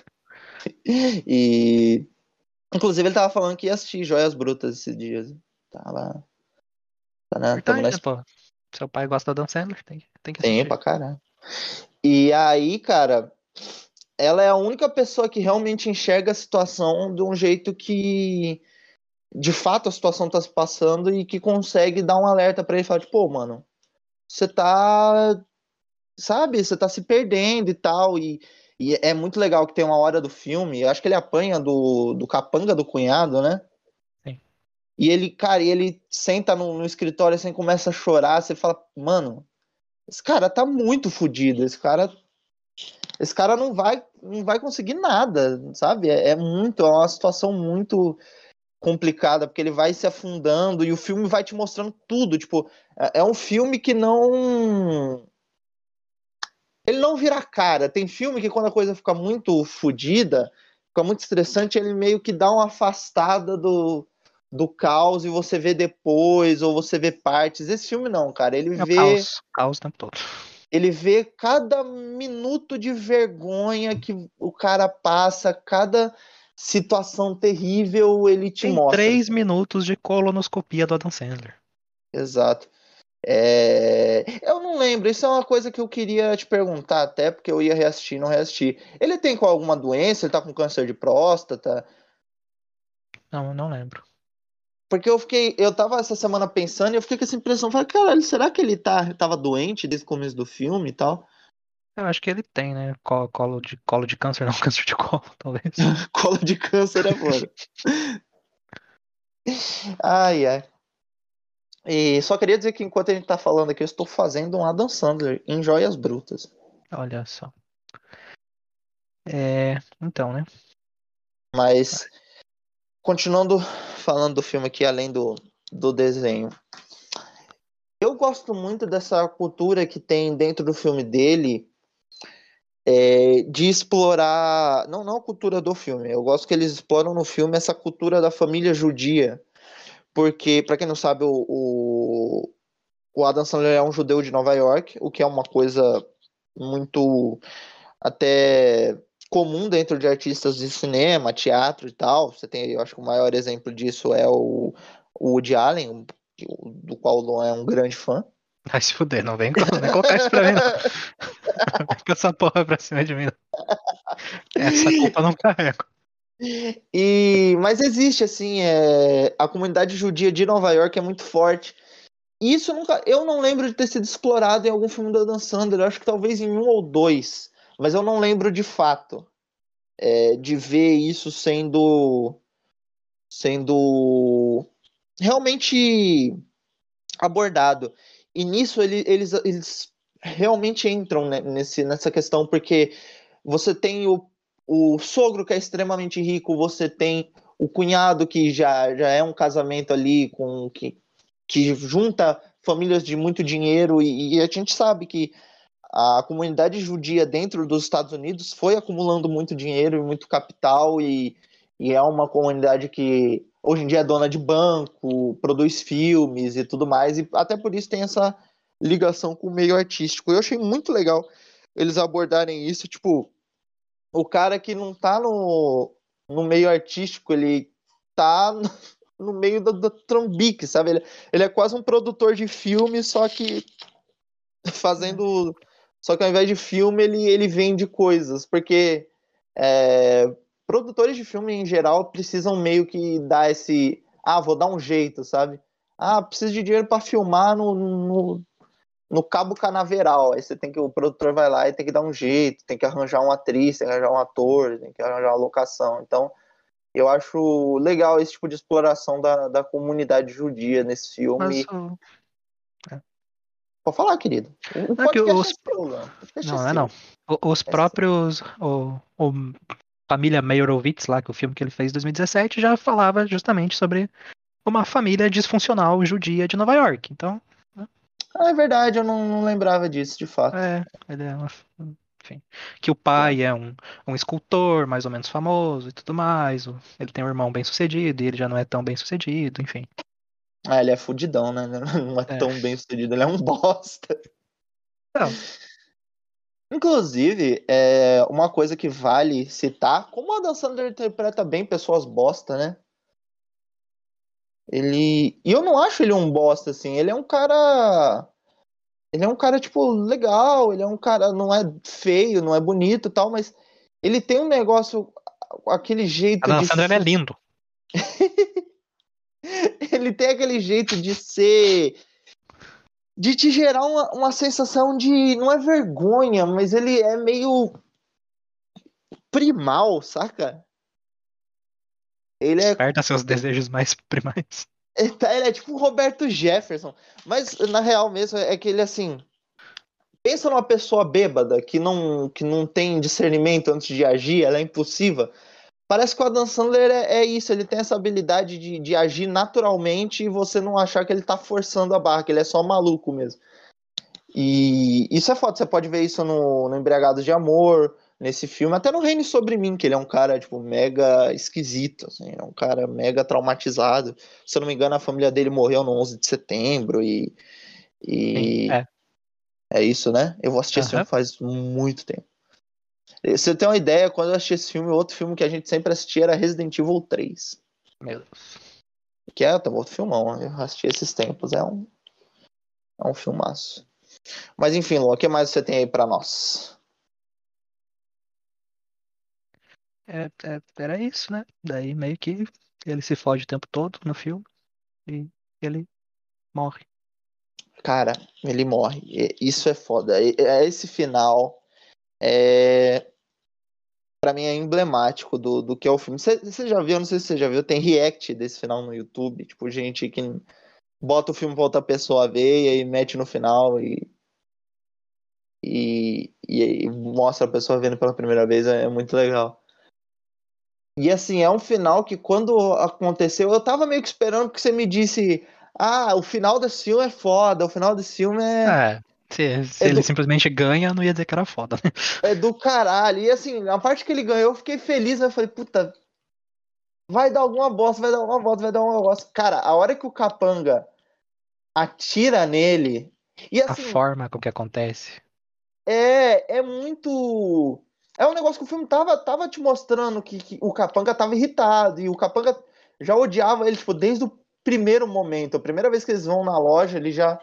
e inclusive ele tava falando que ia assistir Joias Brutas esses dias. Tava. Tá na, Importante, na né, pô? Seu pai gosta da Dan Sandler, tem, tem que Tem assistir. pra caralho. E aí, cara, ela é a única pessoa que realmente enxerga a situação de um jeito que de fato a situação tá se passando e que consegue dar um alerta pra ele falar, tipo, pô, mano, você tá sabe, você tá se perdendo e tal e, e é muito legal que tem uma hora do filme, eu acho que ele apanha do, do capanga do cunhado, né? Sim. E ele, cara, e ele senta no, no escritório assim, começa a chorar, você fala, mano, esse cara tá muito fodido, esse cara esse cara não vai não vai conseguir nada, sabe? É, é muito, é uma situação muito complicada, porque ele vai se afundando e o filme vai te mostrando tudo, tipo, é, é um filme que não ele não vira cara. Tem filme que quando a coisa fica muito fodida, fica muito estressante, ele meio que dá uma afastada do, do caos e você vê depois, ou você vê partes. Esse filme não, cara. Ele É vê. caos, caos o tempo todo. Ele vê cada minuto de vergonha que o cara passa, cada situação terrível, ele te Tem mostra. três minutos de colonoscopia do Adam Sandler. Exato. É, Eu não lembro, isso é uma coisa que eu queria te perguntar, até porque eu ia reassistir e não reassistir. Ele tem com alguma doença? Ele tá com câncer de próstata? Não, não lembro. Porque eu fiquei, eu tava essa semana pensando e eu fiquei com essa impressão, falei, caralho, será que ele tá, tava doente desde o começo do filme e tal? Eu acho que ele tem, né? Colo, colo de, colo de câncer, não, câncer de colo, talvez. Colo de câncer é foda. ai, ai. E só queria dizer que enquanto a gente tá falando aqui, eu estou fazendo um Adam Sandler em Joias Brutas. Olha só. É, então, né? Mas, continuando falando do filme aqui, além do, do desenho. Eu gosto muito dessa cultura que tem dentro do filme dele é, de explorar. Não, não a cultura do filme. Eu gosto que eles exploram no filme essa cultura da família judia. Porque, para quem não sabe, o, o, o Adam Sandler é um judeu de Nova York, o que é uma coisa muito até comum dentro de artistas de cinema, teatro e tal. Você tem, eu acho que o maior exemplo disso é o, o Woody Allen, do qual o Luan é um grande fã. Vai se fuder, não vem, não vem isso pra mim, não. Com essa porra pra cima de mim. não. Essa culpa não carrego. E, mas existe, assim, é, a comunidade judia de Nova York é muito forte. E Isso nunca, eu não lembro de ter sido explorado em algum filme do Adam Sandler. Eu acho que talvez em um ou dois, mas eu não lembro de fato é, de ver isso sendo sendo realmente abordado. E nisso ele- eles, eles realmente entram né, nesse, nessa questão, porque você tem o, o sogro que é extremamente rico, você tem o cunhado que já, já é um casamento ali com que, que junta famílias de muito dinheiro, e, e a gente sabe que a comunidade judia dentro dos Estados Unidos foi acumulando muito dinheiro e muito capital, e, e é uma comunidade que hoje em dia é dona de banco, produz filmes e tudo mais, e até por isso tem essa ligação com o meio artístico. Eu achei muito legal eles abordarem isso, tipo, o cara que não tá no, no meio artístico, ele tá no, meio do, do trambique, sabe? Ele, ele é quase um produtor de filme, só que fazendo. Só que ao invés de filme, ele, ele vende coisas, porque é, produtores de filme em geral precisam meio que dar esse. Ah, vou dar um jeito, sabe? Ah, preciso de dinheiro para filmar no, no, no Cabo Canaveral. Aí você tem que. O produtor vai lá e tem que dar um jeito, tem que arranjar uma atriz, tem que arranjar um ator, tem que arranjar uma locação. Então, eu acho legal esse tipo de exploração da, da comunidade judia nesse filme. O- Pode falar, querido. O Não é que os- é seu, Léo. O podcast Não, é não é seu. não. O- Os Essa- próprios. O, o Família Meyerowitz, lá, que é o filme que ele fez em 2017, já falava justamente sobre uma família disfuncional judia de Nova York. Então, Ah, é verdade, eu não, não lembrava disso, de fato. é, ele é uma. Enfim. Que o pai é um, um escultor mais ou menos famoso e tudo mais. Ele tem um irmão bem sucedido e ele já não é tão bem sucedido, enfim. Ah, ele é fudidão, né? Não é, É. tão bem sucedido, ele é um bosta. Não. Inclusive, é uma coisa que vale citar, como o Adam Sandler interpreta bem pessoas bosta, né? Ele. E eu não acho ele um bosta, assim. Ele é um cara. Ele é um cara, tipo, legal. Ele é um cara. Não é feio, não é bonito e tal, mas ele tem um negócio. Aquele jeito Adam de. Sandler é lindo. ele tem aquele jeito de ser. De te gerar uma, uma sensação de. Não é vergonha, mas ele é meio. primal, saca? Ele é, Desperta seus desejos mais primais. ele tá- ele é tipo o Roberto Jefferson. Mas na real mesmo é que ele assim. Pensa numa pessoa bêbada que não, que não tem discernimento antes de agir, ela é impulsiva. Parece que o Adam Sandler é, é isso, ele tem essa habilidade de, de agir naturalmente e você não achar que ele tá forçando a barra, que ele é só maluco mesmo. E isso é foda, você pode ver isso no, no Embriagados de Amor, nesse filme, até no Reine Sobre Mim, que ele é um cara, tipo, mega esquisito, assim, é um cara mega traumatizado. Se eu não me engano, a família dele morreu no 11 de setembro e... e... Sim, é. É isso, né? Eu vou assistir esse Aham. filme faz muito tempo. Você tem uma ideia, quando eu assisti esse filme, outro filme que a gente sempre assistia era Resident Evil 3. Meu Deus. Que é também outro filmão, eu assisti esses tempos, é um, é um filmaço. Mas enfim, Luan, o que mais você tem aí pra nós? É, é, era isso, né? Daí meio que ele se fode o tempo todo no filme e ele morre. Cara, ele morre. Isso é foda. É Esse final é. Pra mim é emblemático do, do que é o filme. Você já viu? Não sei se você já viu. Tem react desse final no YouTube. Tipo, gente que bota o filme pra outra pessoa ver e aí mete no final e. E, e mostra a pessoa vendo pela primeira vez. É, é muito legal. E assim, é um final que quando aconteceu, eu tava meio que esperando que você me disse. Ah, o final desse filme é foda, o final desse filme é. É, se, se É ele do- simplesmente ganha, não ia dizer que era foda, né? é do caralho. E assim, a parte que ele ganhou, eu fiquei feliz, né? Eu falei, puta, vai dar alguma bosta, vai dar alguma bosta, vai dar alguma bosta. Cara, a hora que o capanga atira nele. E A assim, forma com que acontece. é, é muito. É um negócio que o filme tava, tava te mostrando que, que o capanga tava irritado. E o capanga já odiava ele, tipo, desde o primeiro momento. A primeira vez que eles vão na loja, ele já.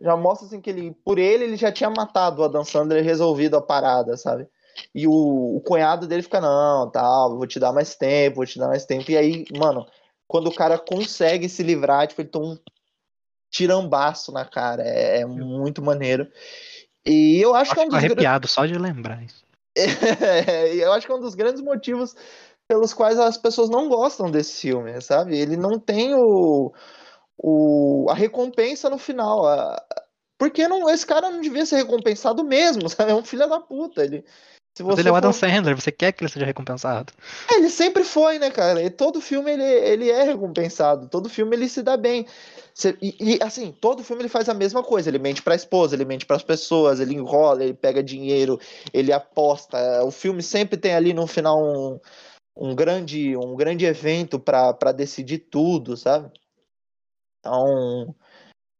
Já mostra assim que ele, por ele, ele já tinha matado o Adam Sandler e resolvido a parada, sabe? E o, o cunhado dele fica, não, tal, vou te dar mais tempo, vou te dar mais tempo. E aí, mano, quando o cara consegue se livrar, tipo, ele toma um tirambaço na cara. É, é muito maneiro. E eu acho que é um dos grandes. arrepiado só de lembrar isso. Eu acho que é um dos grandes motivos pelos quais as pessoas não gostam desse filme, sabe? Ele não tem o, o a recompensa no final. A, porque não, esse cara não devia ser recompensado mesmo, sabe? É um filho da puta. Ele, se Mas você ele é o Adam for- Sandler, você quer que ele seja recompensado. É, ele sempre foi, né, cara? E todo filme ele, ele é recompensado. Todo filme ele se dá bem. Cê- e, e, assim, todo filme ele faz a mesma coisa. Ele mente pra esposa, ele mente pras pessoas, ele enrola, ele pega dinheiro, ele aposta. O filme sempre tem ali no final um, um grande um grande evento pra decidir tudo, sabe? Então,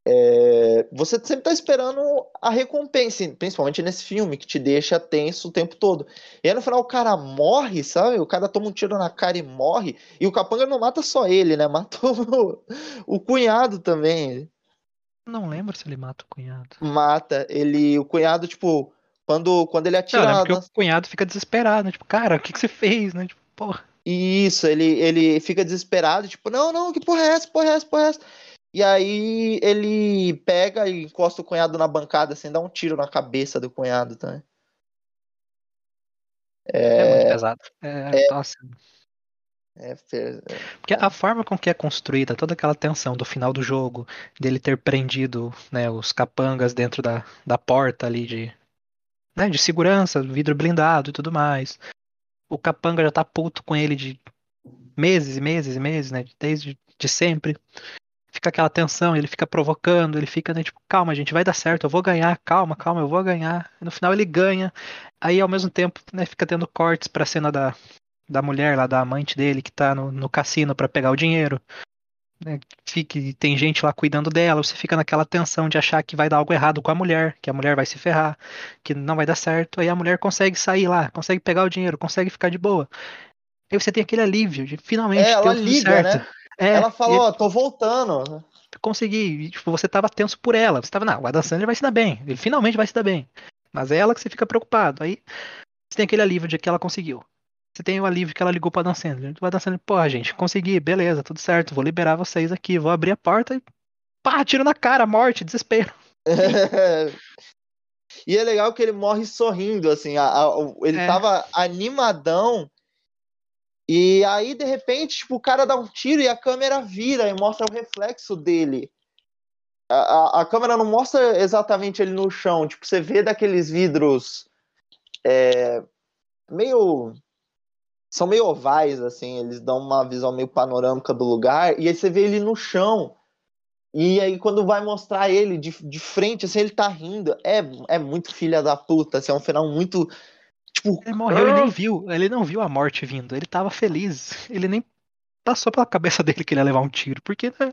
é, você sempre tá esperando a recompensa, principalmente nesse filme, que te deixa tenso o tempo todo. E aí no final o cara morre, sabe? O cara toma um tiro na cara e morre. E o capanga não mata só ele, né? Mata o, o cunhado também. Não lembro se ele mata o cunhado. Mata. Ele, o cunhado, tipo, quando, quando ele Não, eu atira lembro na que o cunhado fica desesperado, né? Tipo, cara, o que, que você fez, né? Tipo, porra. Isso, ele, ele fica desesperado, tipo, não, não, que porra é essa, porra é essa, porra é essa? E aí ele pega e encosta o cunhado na bancada, assim, dá um tiro na cabeça do cunhado também. É, muito pesado. É, Nossa. É, fe- Porque a forma com que é construída toda aquela tensão do final do jogo, dele ter prendido né, os capangas dentro da, da porta ali de, né, de segurança, vidro blindado e tudo mais. O capanga já tá puto com ele de meses e meses e meses, né? Desde de sempre. Fica aquela tensão, ele fica provocando, ele fica, né, tipo, calma, gente, vai dar certo, eu vou ganhar, calma, calma, eu vou ganhar. E no final ele ganha. Aí ao mesmo tempo, né, fica tendo cortes pra cena da, da mulher lá, da amante dele, que tá no, no cassino pra pegar o dinheiro. Né, fica, e tem gente lá cuidando dela, você fica naquela tensão de achar que vai dar algo errado com a mulher, que a mulher vai se ferrar, que não vai dar certo. Aí a mulher consegue sair lá, consegue pegar o dinheiro, consegue ficar de boa. Aí você tem aquele alívio de finalmente É, ela deu tudo liga, certo. né? É, Ela fala, ó, tô voltando. consegui. Tipo, você tava tenso por ela. Você tava, não, o Adam Sandler vai se dar bem. Ele finalmente vai se dar bem. Mas é ela que você fica preocupado. Aí você tem aquele alívio de que ela conseguiu. Você tem o alívio que ela ligou pro Adam Sandler. O Adam Sandler, pô, gente, consegui, beleza, tudo certo. Vou liberar vocês aqui. Vou abrir a porta e pá, tiro na cara, morte, desespero. e é legal que ele morre sorrindo, assim. a- a- ele É. tava animadão. E aí, de repente, tipo, o cara dá um tiro e a câmera vira e mostra o reflexo dele. A, a, a câmera não mostra exatamente ele no chão. Tipo, você vê daqueles vidros é, meio. São meio ovais, assim. Eles dão uma visão meio panorâmica do lugar. E aí você vê ele no chão. E aí, quando vai mostrar ele de, de frente, assim, ele tá rindo. É, é muito filha da puta, assim, é um final muito Tipo, Ele morreu e nem viu. Ele não viu a morte vindo. Ele tava feliz. Ele nem passou pela cabeça dele que ele ia levar um tiro. Porque né,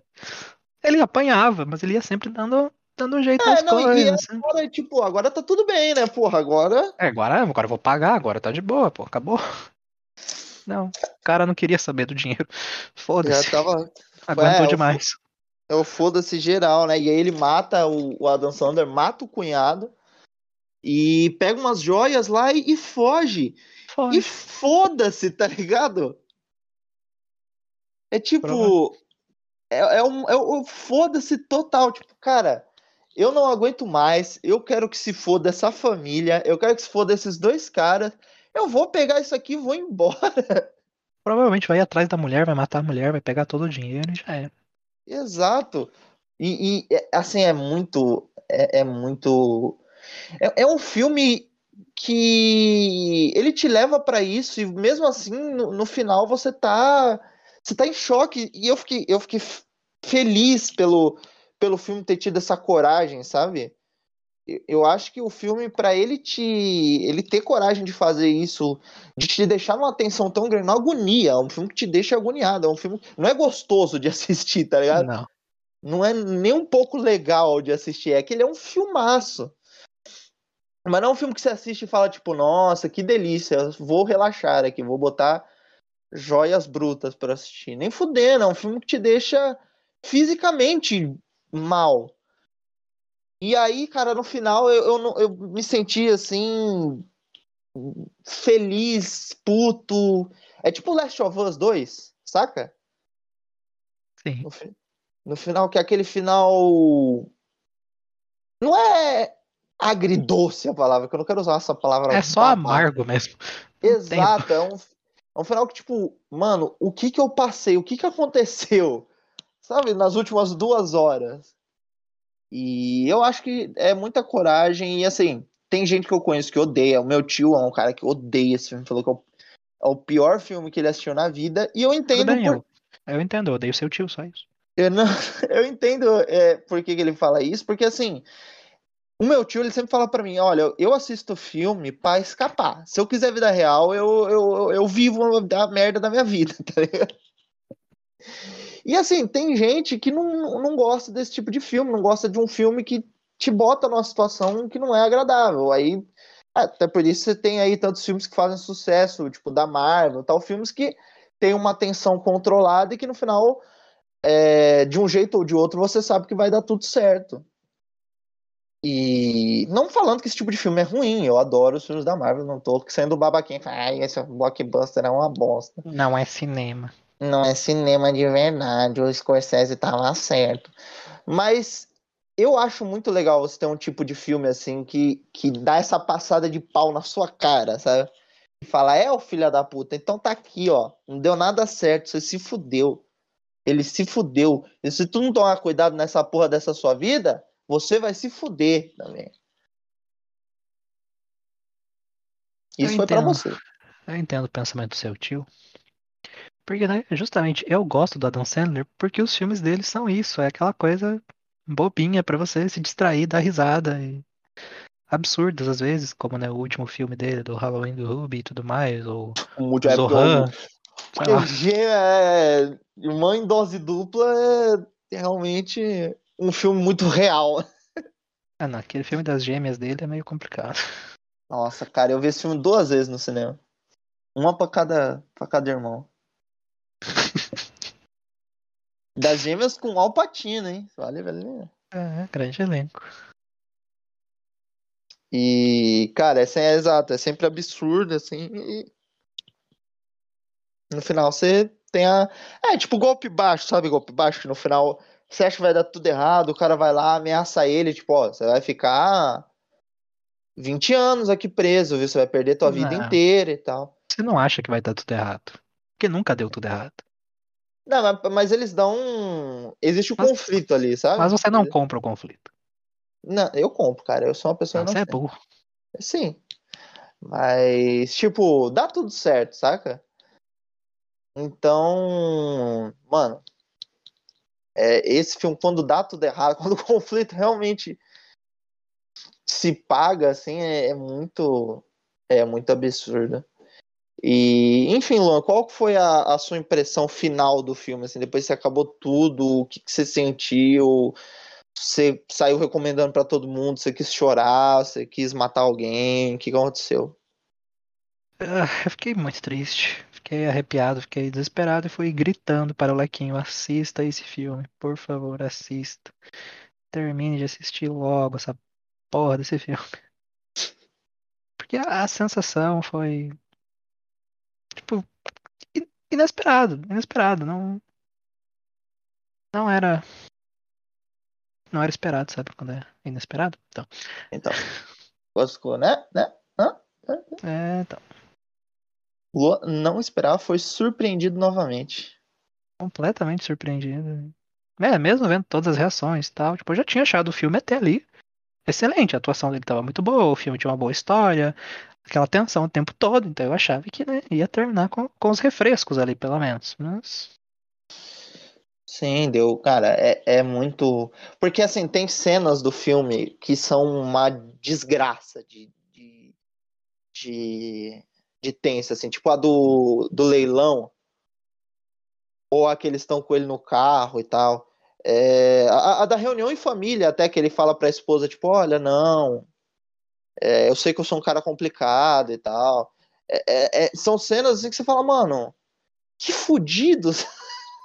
ele apanhava, mas ele ia sempre dando, dando um jeito É, nas não, e coisas. assim. agora, tipo, agora tá tudo bem, né, porra? Agora. É, agora, agora eu vou pagar, agora tá de boa, pô, acabou. Não, o cara não queria saber do dinheiro. Foda-se, tava. aguentou é, demais. É o foda-se geral, né? E aí ele mata o, o Adam Sandler, mata o cunhado e pega umas joias lá e, e foge. Foda. E foda-se, tá ligado? É tipo. Prova- É, é, um, é um foda-se total. Tipo, cara, eu não aguento mais. Eu quero que se foda essa família. Eu quero que se foda esses dois caras. Eu vou pegar isso aqui e vou embora. Provavelmente vai ir atrás da mulher, vai matar a mulher, vai pegar todo o dinheiro e já era. Exato. E, e, é, assim, é muito. É, é muito. É, é um filme que ele te leva pra isso, e mesmo assim, no, no final, você tá. Você tá em choque. E eu fiquei, eu fiquei feliz pelo, pelo filme ter tido essa coragem, sabe? Eu- Eu acho que o filme, pra ele te. Ele ter coragem de fazer isso, de te deixar numa tensão tão grande, numa agonia, é um filme que te deixa agoniado, é um filme. Não é gostoso de assistir, tá ligado? Não. não é nem um pouco legal de assistir, é que ele é um filmaço. Mas não é um filme que você assiste e fala, tipo, nossa, que delícia, eu vou relaxar aqui, vou botar joias brutas pra assistir. Nem fudendo, é um filme que te deixa fisicamente mal. E aí, cara, no final eu, eu, eu me senti assim. feliz, puto. É tipo Last of Us 2, saca? Sim. No, no final, que é aquele final. Não é agridoce a palavra, que eu não quero usar essa palavra. É só amargo mesmo. Exato, é um, é um final que, tipo, mano, o que que eu passei? O que que aconteceu? Sabe, nas últimas duas horas. E eu acho que é muita coragem. E assim, tem gente que eu conheço que odeia. O meu tio é um cara que odeia esse filme, falou que é o, é pior filme que ele assistiu na vida. E eu entendo bem, por, eu, eu entendo, eu odeio seu tio, só isso. Eu, não, eu entendo é, por que, que ele fala isso, porque assim, o meu tio ele sempre fala pra mim, olha, eu assisto filme pra escapar. Se eu quiser vida real, eu, eu, eu vivo a merda da minha vida, tá ligado? E assim, tem gente que não, não gosta desse tipo de filme, não gosta de um filme que te bota numa situação que não é agradável. Aí, até por isso você tem aí tantos filmes que fazem sucesso, tipo da Marvel, tal, filmes que tem uma tensão controlada e que no final é, de um jeito ou de outro, você sabe que vai dar tudo certo. E não falando que esse tipo de filme é ruim, eu adoro os filmes da Marvel, não tô sendo babaquinha, ai, esse blockbuster é uma bosta. Não é cinema. Não é cinema de verdade, o Scorsese tava certo. Mas eu acho muito legal você ter um tipo de filme assim que, que dá essa passada de pau na sua cara, sabe? E fala, é o filho da puta, então tá aqui, ó, não deu nada certo, você se fudeu. Ele se fudeu. E se tu não tomar cuidado nessa porra dessa sua vida, você vai se fuder também. Isso Eu foi pra entendo. você. Eu entendo o pensamento do seu tio. Porque, né, justamente, eu gosto do Adam Sandler porque os filmes dele são isso, é aquela coisa bobinha pra você se distrair, dar risada e absurdas às vezes, como né, o último filme dele, do Halloween do Ruby e tudo mais, ou O é Zohan, Porque é. Irmã em dose dupla é realmente um filme muito real. Ah, não, aquele filme das gêmeas dele é meio complicado. Nossa, cara, eu vi esse filme duas vezes no cinema. Uma pra cada, pra cada irmão. Das gêmeas com Alpatino, hein? Vale, vale. É, grande elenco. E, cara, essa é exato, é sempre absurdo, assim. E no final você tem a. É tipo golpe baixo, sabe? Golpe baixo, que no final você acha que vai dar tudo errado, o cara vai lá, ameaça ele, tipo, ó, você vai ficar 20 anos aqui preso, viu? Você vai perder tua vida Não. inteira e tal. Você não acha que vai dar tudo errado? Porque nunca deu tudo errado. Não, mas, mas eles dão. um- Existe um Mas- conflito ali, sabe? Mas você não compra o conflito. Não, eu compro, cara. Eu sou uma pessoa Não, você é burro. Sim. Mas, tipo, dá tudo certo, saca? Então, mano, é, esse filme, quando dá tudo errado, quando o conflito realmente se paga, assim, é, é muito. é muito absurda. E, enfim, Luan, qual foi a, a, sua impressão final do filme? Assim, depois que você acabou tudo, o que, que você sentiu? Você saiu recomendando para todo mundo? Você quis chorar? Você quis matar alguém? O que, que aconteceu? Uh, eu fiquei muito triste, fiquei arrepiado, fiquei desesperado e fui gritando para o Lequinho: assista esse filme, por favor, assista. Termine de assistir logo essa porra desse filme. Porque a, a sensação foi tipo, inesperado, inesperado, não não era não era esperado, sabe quando é inesperado? Então. Então. Gostou, né? Né? Hã? É, então. Lua não esperava, foi surpreendido novamente. Completamente surpreendido. É, mesmo vendo todas as reações e tal. Tipo, eu já tinha achado o filme até ali excelente. A atuação dele estava muito boa, o filme tinha uma boa história, aquela tensão o tempo todo, então eu achava que né, ia terminar com, com os refrescos ali, pelo menos. Mas. Sim, deu, cara, é, é muito. Porque assim, tem cenas do filme que são uma desgraça de, de, de, de tensa, assim, tipo a do, do leilão, ou a que eles estão com ele no carro e tal. É, a, a, da reunião em família, até que ele fala pra esposa, tipo, olha, não, é, eu sei que eu sou um cara complicado e tal. É, é, é são cenas assim que você fala, mano, que fudidos.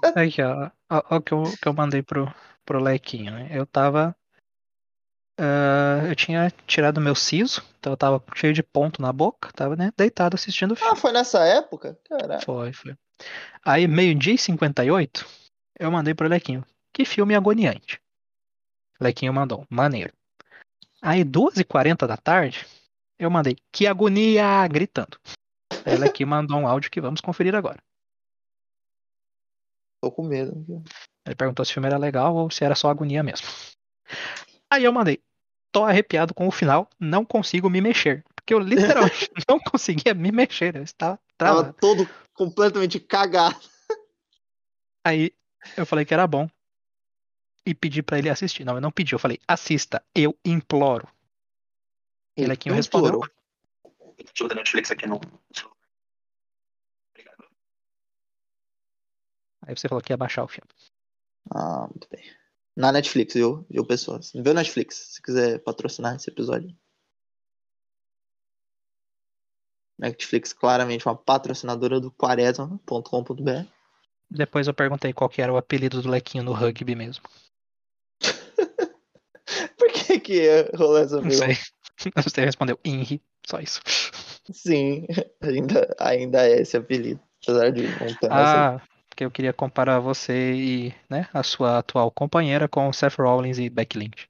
Aqui, ó, ó, o que eu, que eu mandei pro, pro Lequinho, né? Eu tava. Uh, eu tinha tirado meu siso, então eu tava cheio de ponto na boca, tava né, deitado assistindo o ah, filme. Ah, foi nessa época? Caralho. Foi, foi. Aí, meio-dia e 58, eu mandei pro Lequinho. Que filme agoniante. Lequinho mandou, maneiro. Aí, 2h40 da tarde, eu mandei, que agonia! gritando. Ela aqui mandou um áudio que vamos conferir agora. Tô com medo. Ele perguntou se o filme era legal ou se era só agonia mesmo. Aí eu mandei, tô arrepiado com o final, não consigo me mexer. Porque eu literalmente não conseguia me mexer. Eu estava Tava todo completamente cagado. Aí eu falei que era bom e pedi para ele assistir. Não, eu não pedi, eu falei, assista, eu imploro. Ele aqui me respondeu. Deixa eu Netflix aqui Obrigado. Aí você falou que ia baixar o filme. Ah, muito bem. Na Netflix, viu? Viu, pessoas? Viu Netflix, se quiser patrocinar esse episódio. Netflix, claramente uma patrocinadora do quaresma.com.br. Depois eu perguntei qual que era o apelido do Lequinho no rugby mesmo. Por que que rolou essa Não sei. Você respondeu Inri, só isso. Sim, ainda, ainda é esse apelido. Apesar de não ter Ah, porque eu queria comparar você e né, a sua atual companheira com Seth Rollins e Becky Lynch.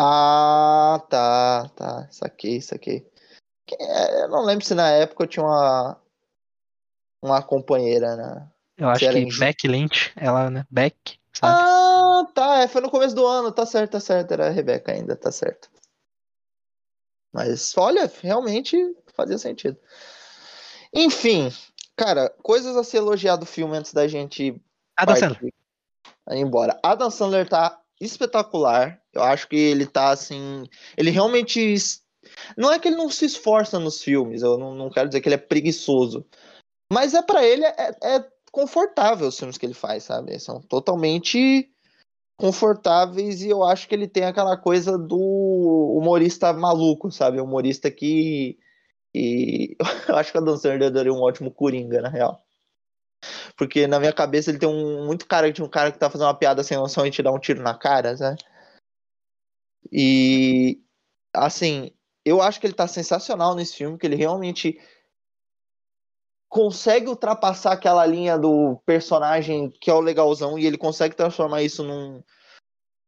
Ah, tá, tá. Saquei, saquei. É, eu não lembro se na época eu tinha uma, uma companheira, né? Eu acho que Becky Lynch, ela, né? Beck, sabe? Ah, tá. É, foi no começo do ano, tá certo, tá certo. Era a Rebeca ainda, tá certo. Mas olha, realmente fazia sentido. Enfim, cara, coisas a se elogiar do filme antes da gente Adam Sandler. ir embora. Adam Sandler tá espetacular. Eu acho que ele tá assim. Ele realmente. Não é que ele não se esforça nos filmes, eu não, não quero dizer que ele é preguiçoso. Mas é para ele é, é, confortável os filmes que ele faz, sabe? São totalmente confortáveis e eu acho que ele tem aquela coisa do humorista maluco, sabe? Humorista que. E eu acho que a Dan Sandler daria um ótimo Coringa, na real. Porque na minha cabeça ele tem um muito cara de um cara que tá fazendo uma piada sem noção e te dá um tiro na cara, sabe? E assim, eu acho que ele tá sensacional nesse filme, que ele realmente consegue ultrapassar aquela linha do personagem que é o legalzão e ele consegue transformar isso num,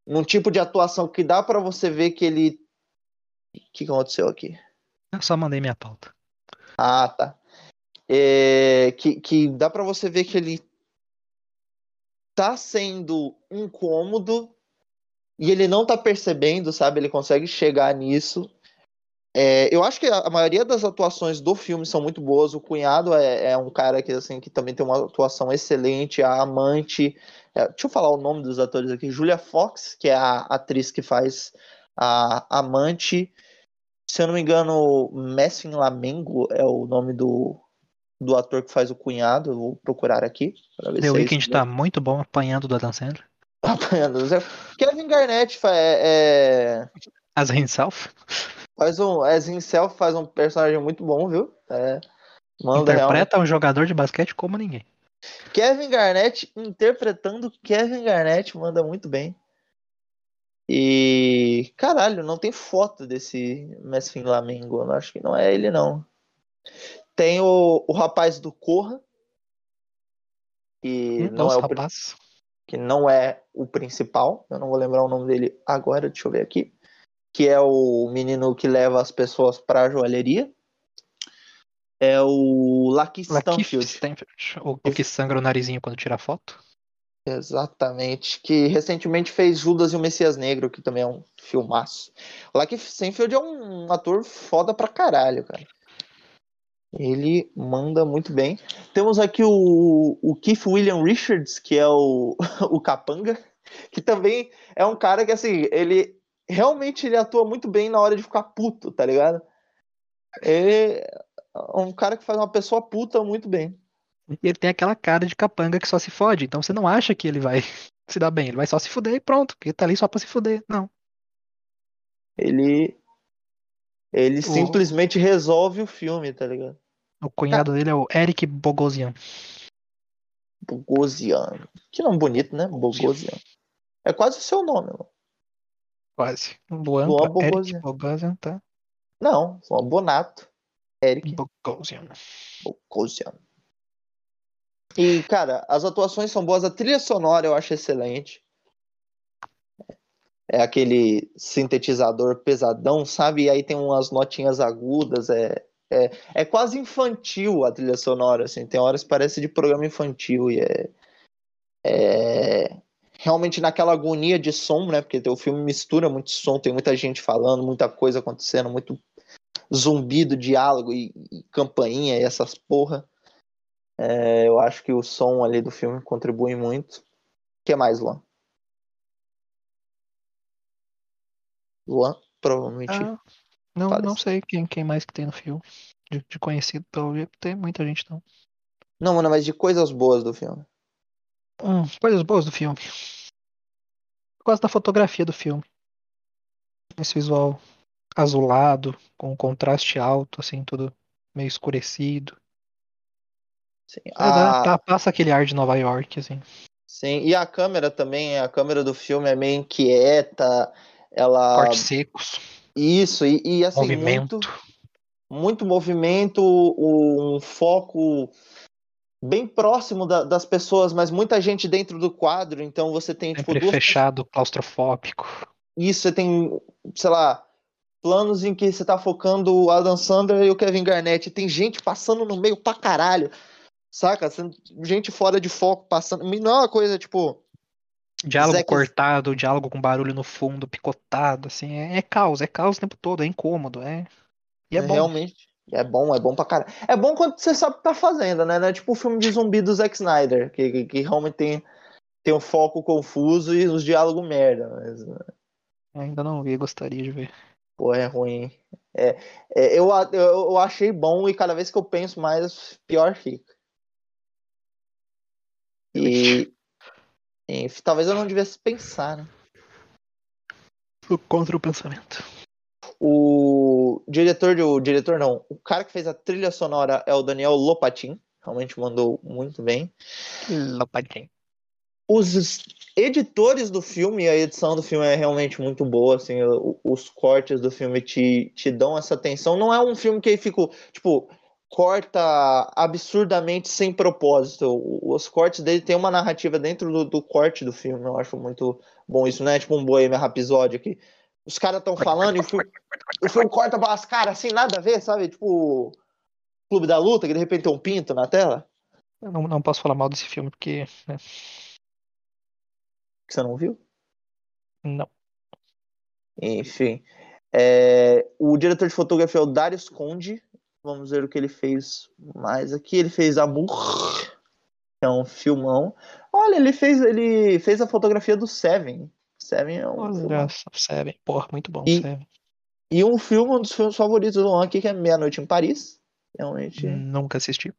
num tipo de atuação que dá para você ver que ele. O que aconteceu aqui? Eu só mandei minha pauta. Ah, tá. É, que, que dá para você ver que ele tá sendo incômodo e ele não tá percebendo, sabe? Ele consegue chegar nisso é, eu acho que a, maioria das atuações do filme são muito boas. O cunhado é, é um cara que, assim, que também tem uma atuação excelente. A amante. É, deixa eu falar o nome dos atores aqui. Julia Fox, que é a atriz que faz a amante. Se eu não me engano, Messin Lamengo é o nome do, do ator que faz o cunhado. Eu vou procurar aqui. The é Weeknd isso tá muito bom apanhando do Adam Sandler. Apanhando. Kevin Garnett é, é- As himself. faz um. As himself faz um personagem muito bom, viu? É, manda realmente. Interpreta um jogador de basquete como ninguém. Kevin Garnett interpretando Kevin Garnett manda muito bem. E caralho, não tem foto desse Mesfin Flamengo. Eu acho que não é ele não. Tem o, o rapaz do Corra que não é Nossa, o rapaz. que não é o principal. Eu não vou lembrar o nome dele agora, deixa eu ver aqui. Que é o menino que leva as pessoas pra joalheria. É o Lucky Stanfield. Stanfield. O, o que sangra o narizinho quando tira foto. Exatamente. Que recentemente fez Judas e o Messias Negro, que também é um filmaço. O Lakeith Stanfield é um ator foda pra caralho, cara. Ele manda muito bem. Temos aqui o, o Keith William Richards, que é o, o Capanga, que também é um cara que, assim, ele realmente ele atua muito bem na hora de ficar puto, tá ligado? Ele é um cara que faz uma pessoa puta muito bem. E ele tem aquela cara de capanga que só se fode. Então você não acha que ele vai se dar bem. Ele vai só se fuder e pronto. Porque ele tá ali só pra se fuder. Não. Ele. Ele O- simplesmente resolve o filme, tá ligado? O cunhado dele é o Eric Bogosian. Bogosian. Que nome bonito, né? Bogosian. É quase o seu nome, mano. Quase. Luan, Luan pra Eric Bogosian. Bogosian, tá? Não, só Bonato. Eric Bogosian. Bogosian. E, cara, as atuações são boas, a trilha sonora eu acho excelente. É aquele sintetizador pesadão, sabe? E aí tem umas notinhas agudas, é, é, é quase infantil a trilha sonora, assim. Tem horas que parece de programa infantil e é, é realmente naquela agonia de som, né? Porque o filme mistura muito som, tem muita gente falando, muita coisa acontecendo, muito zumbido, diálogo e, e campainha e essas porra. É, eu acho que o som ali do filme contribui muito. O que mais, Luan? Luan, provavelmente. Ah, não, não sei quem, quem mais que tem no filme. De, de conhecido, pelo jeito, tem muita gente não. Não, mano, mas de coisas boas do filme. Hum, coisas boas do filme. Eu gosto da fotografia do filme. Esse visual azulado, com contraste alto, assim, tudo meio escurecido. Sim. É, A- tá- passa aquele ar de Nova York, assim. sim. E a câmera também, a câmera do filme é meio inquieta. Ela. Cortes secos, Isso, e, e, assim, movimento. muito, muito movimento, um foco bem próximo da- das pessoas, mas muita gente dentro do quadro, então você tem, tipo, Sempre duas fechado, claustrofóbico. Isso, você tem, sei lá, planos em que você tá focando o Adam Sandler e o Kevin Garnett. Tem gente passando no meio pra caralho, saca? Gente fora de foco passando. Não é uma coisa, tipo. Diálogo Zack- cortado, diálogo com barulho no fundo, picotado, assim. É, é caos, é caos o tempo todo, é incômodo, é. E é, bom. Realmente. É bom, é bom pra caralho. É bom quando você sabe o que tá fazendo, né? Não é tipo o filme de zumbi do Zack Snyder, que, que, que realmente tem, tem um foco confuso e os diálogos merda. Mas, Ainda não vi, gostaria de ver. pô, é ruim. É, é, eu, eu, eu achei bom e cada vez que eu penso mais, pior fica. E, e talvez eu não devesse pensar, né? Contra o pensamento. O diretor, de- o diretor não, o cara que fez a trilha sonora é o Daniel Lopatin, realmente mandou muito bem. Lopadinho. Os editores do filme, a edição do filme é realmente muito boa, assim, os cortes do filme te, te dão essa atenção. Não é um filme que fica, tipo, corta absurdamente sem propósito. Os cortes dele tem uma narrativa dentro do, do corte do filme, eu acho muito bom isso, não é tipo um Bohemian Rhapsody que os caras estão falando e o filme, o filme corta para as caras assim, nada a ver, sabe? Tipo, Clube da Luta, que de repente tem um pinto na tela, Eu não, não posso falar mal desse filme porque. né, você não viu. não. Enfim. É, o diretor de fotografia é o Darius Conde. Vamos ver o que ele fez mais aqui. Ele fez Amor. É um filmão. Olha, ele fez, ele fez a fotografia do Seven. Seven é um Olha Seven. Porra, muito bom, E- Seven. E um filme, um dos filmes favoritos do Luan aqui, que é Meia Noite em Paris. Realmente. Nunca assisti.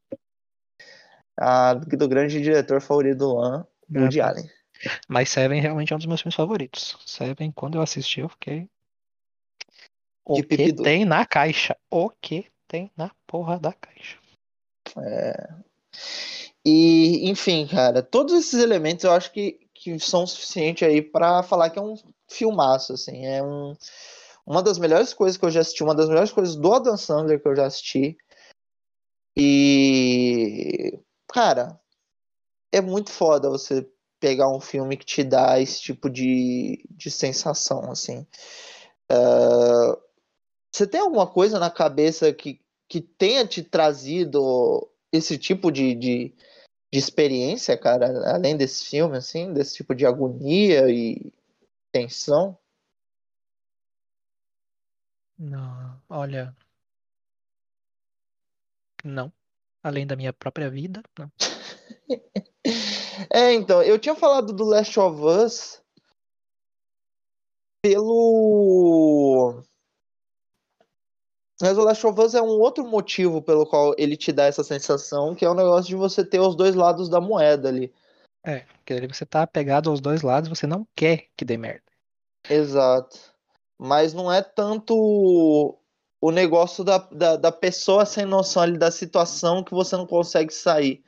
A, do grande diretor favorito do Luan, Woody. Allen. Mas Seven realmente é um dos meus filmes favoritos. Seven, quando eu assisti, eu fiquei. O que tem na caixa? O que tem na porra da caixa? E, enfim, cara, todos esses elementos eu acho que, que são suficientes aí pra falar que é um filmaço, assim. É um, uma das melhores coisas que eu já assisti, uma das melhores coisas do Adam Sandler que eu já assisti. E, cara, é muito foda você pegar um filme que te dá esse tipo de, de sensação, assim. Ah, você tem alguma coisa na cabeça que, que tenha te trazido esse tipo de, de, de experiência, cara, além desse filme, assim, desse tipo de agonia e tensão? Não, olha. Não. Além da minha própria vida, não. É, então, eu tinha falado do Last of Us pelo. Mas o Last of Us é um outro motivo pelo qual ele te dá essa sensação, que é o negócio de você ter os dois lados da moeda ali. É, porque ali você tá apegado aos dois lados, você não quer que dê merda. Exato. Mas não é tanto o negócio da, da, da pessoa sem noção ali da situação que você não consegue sair.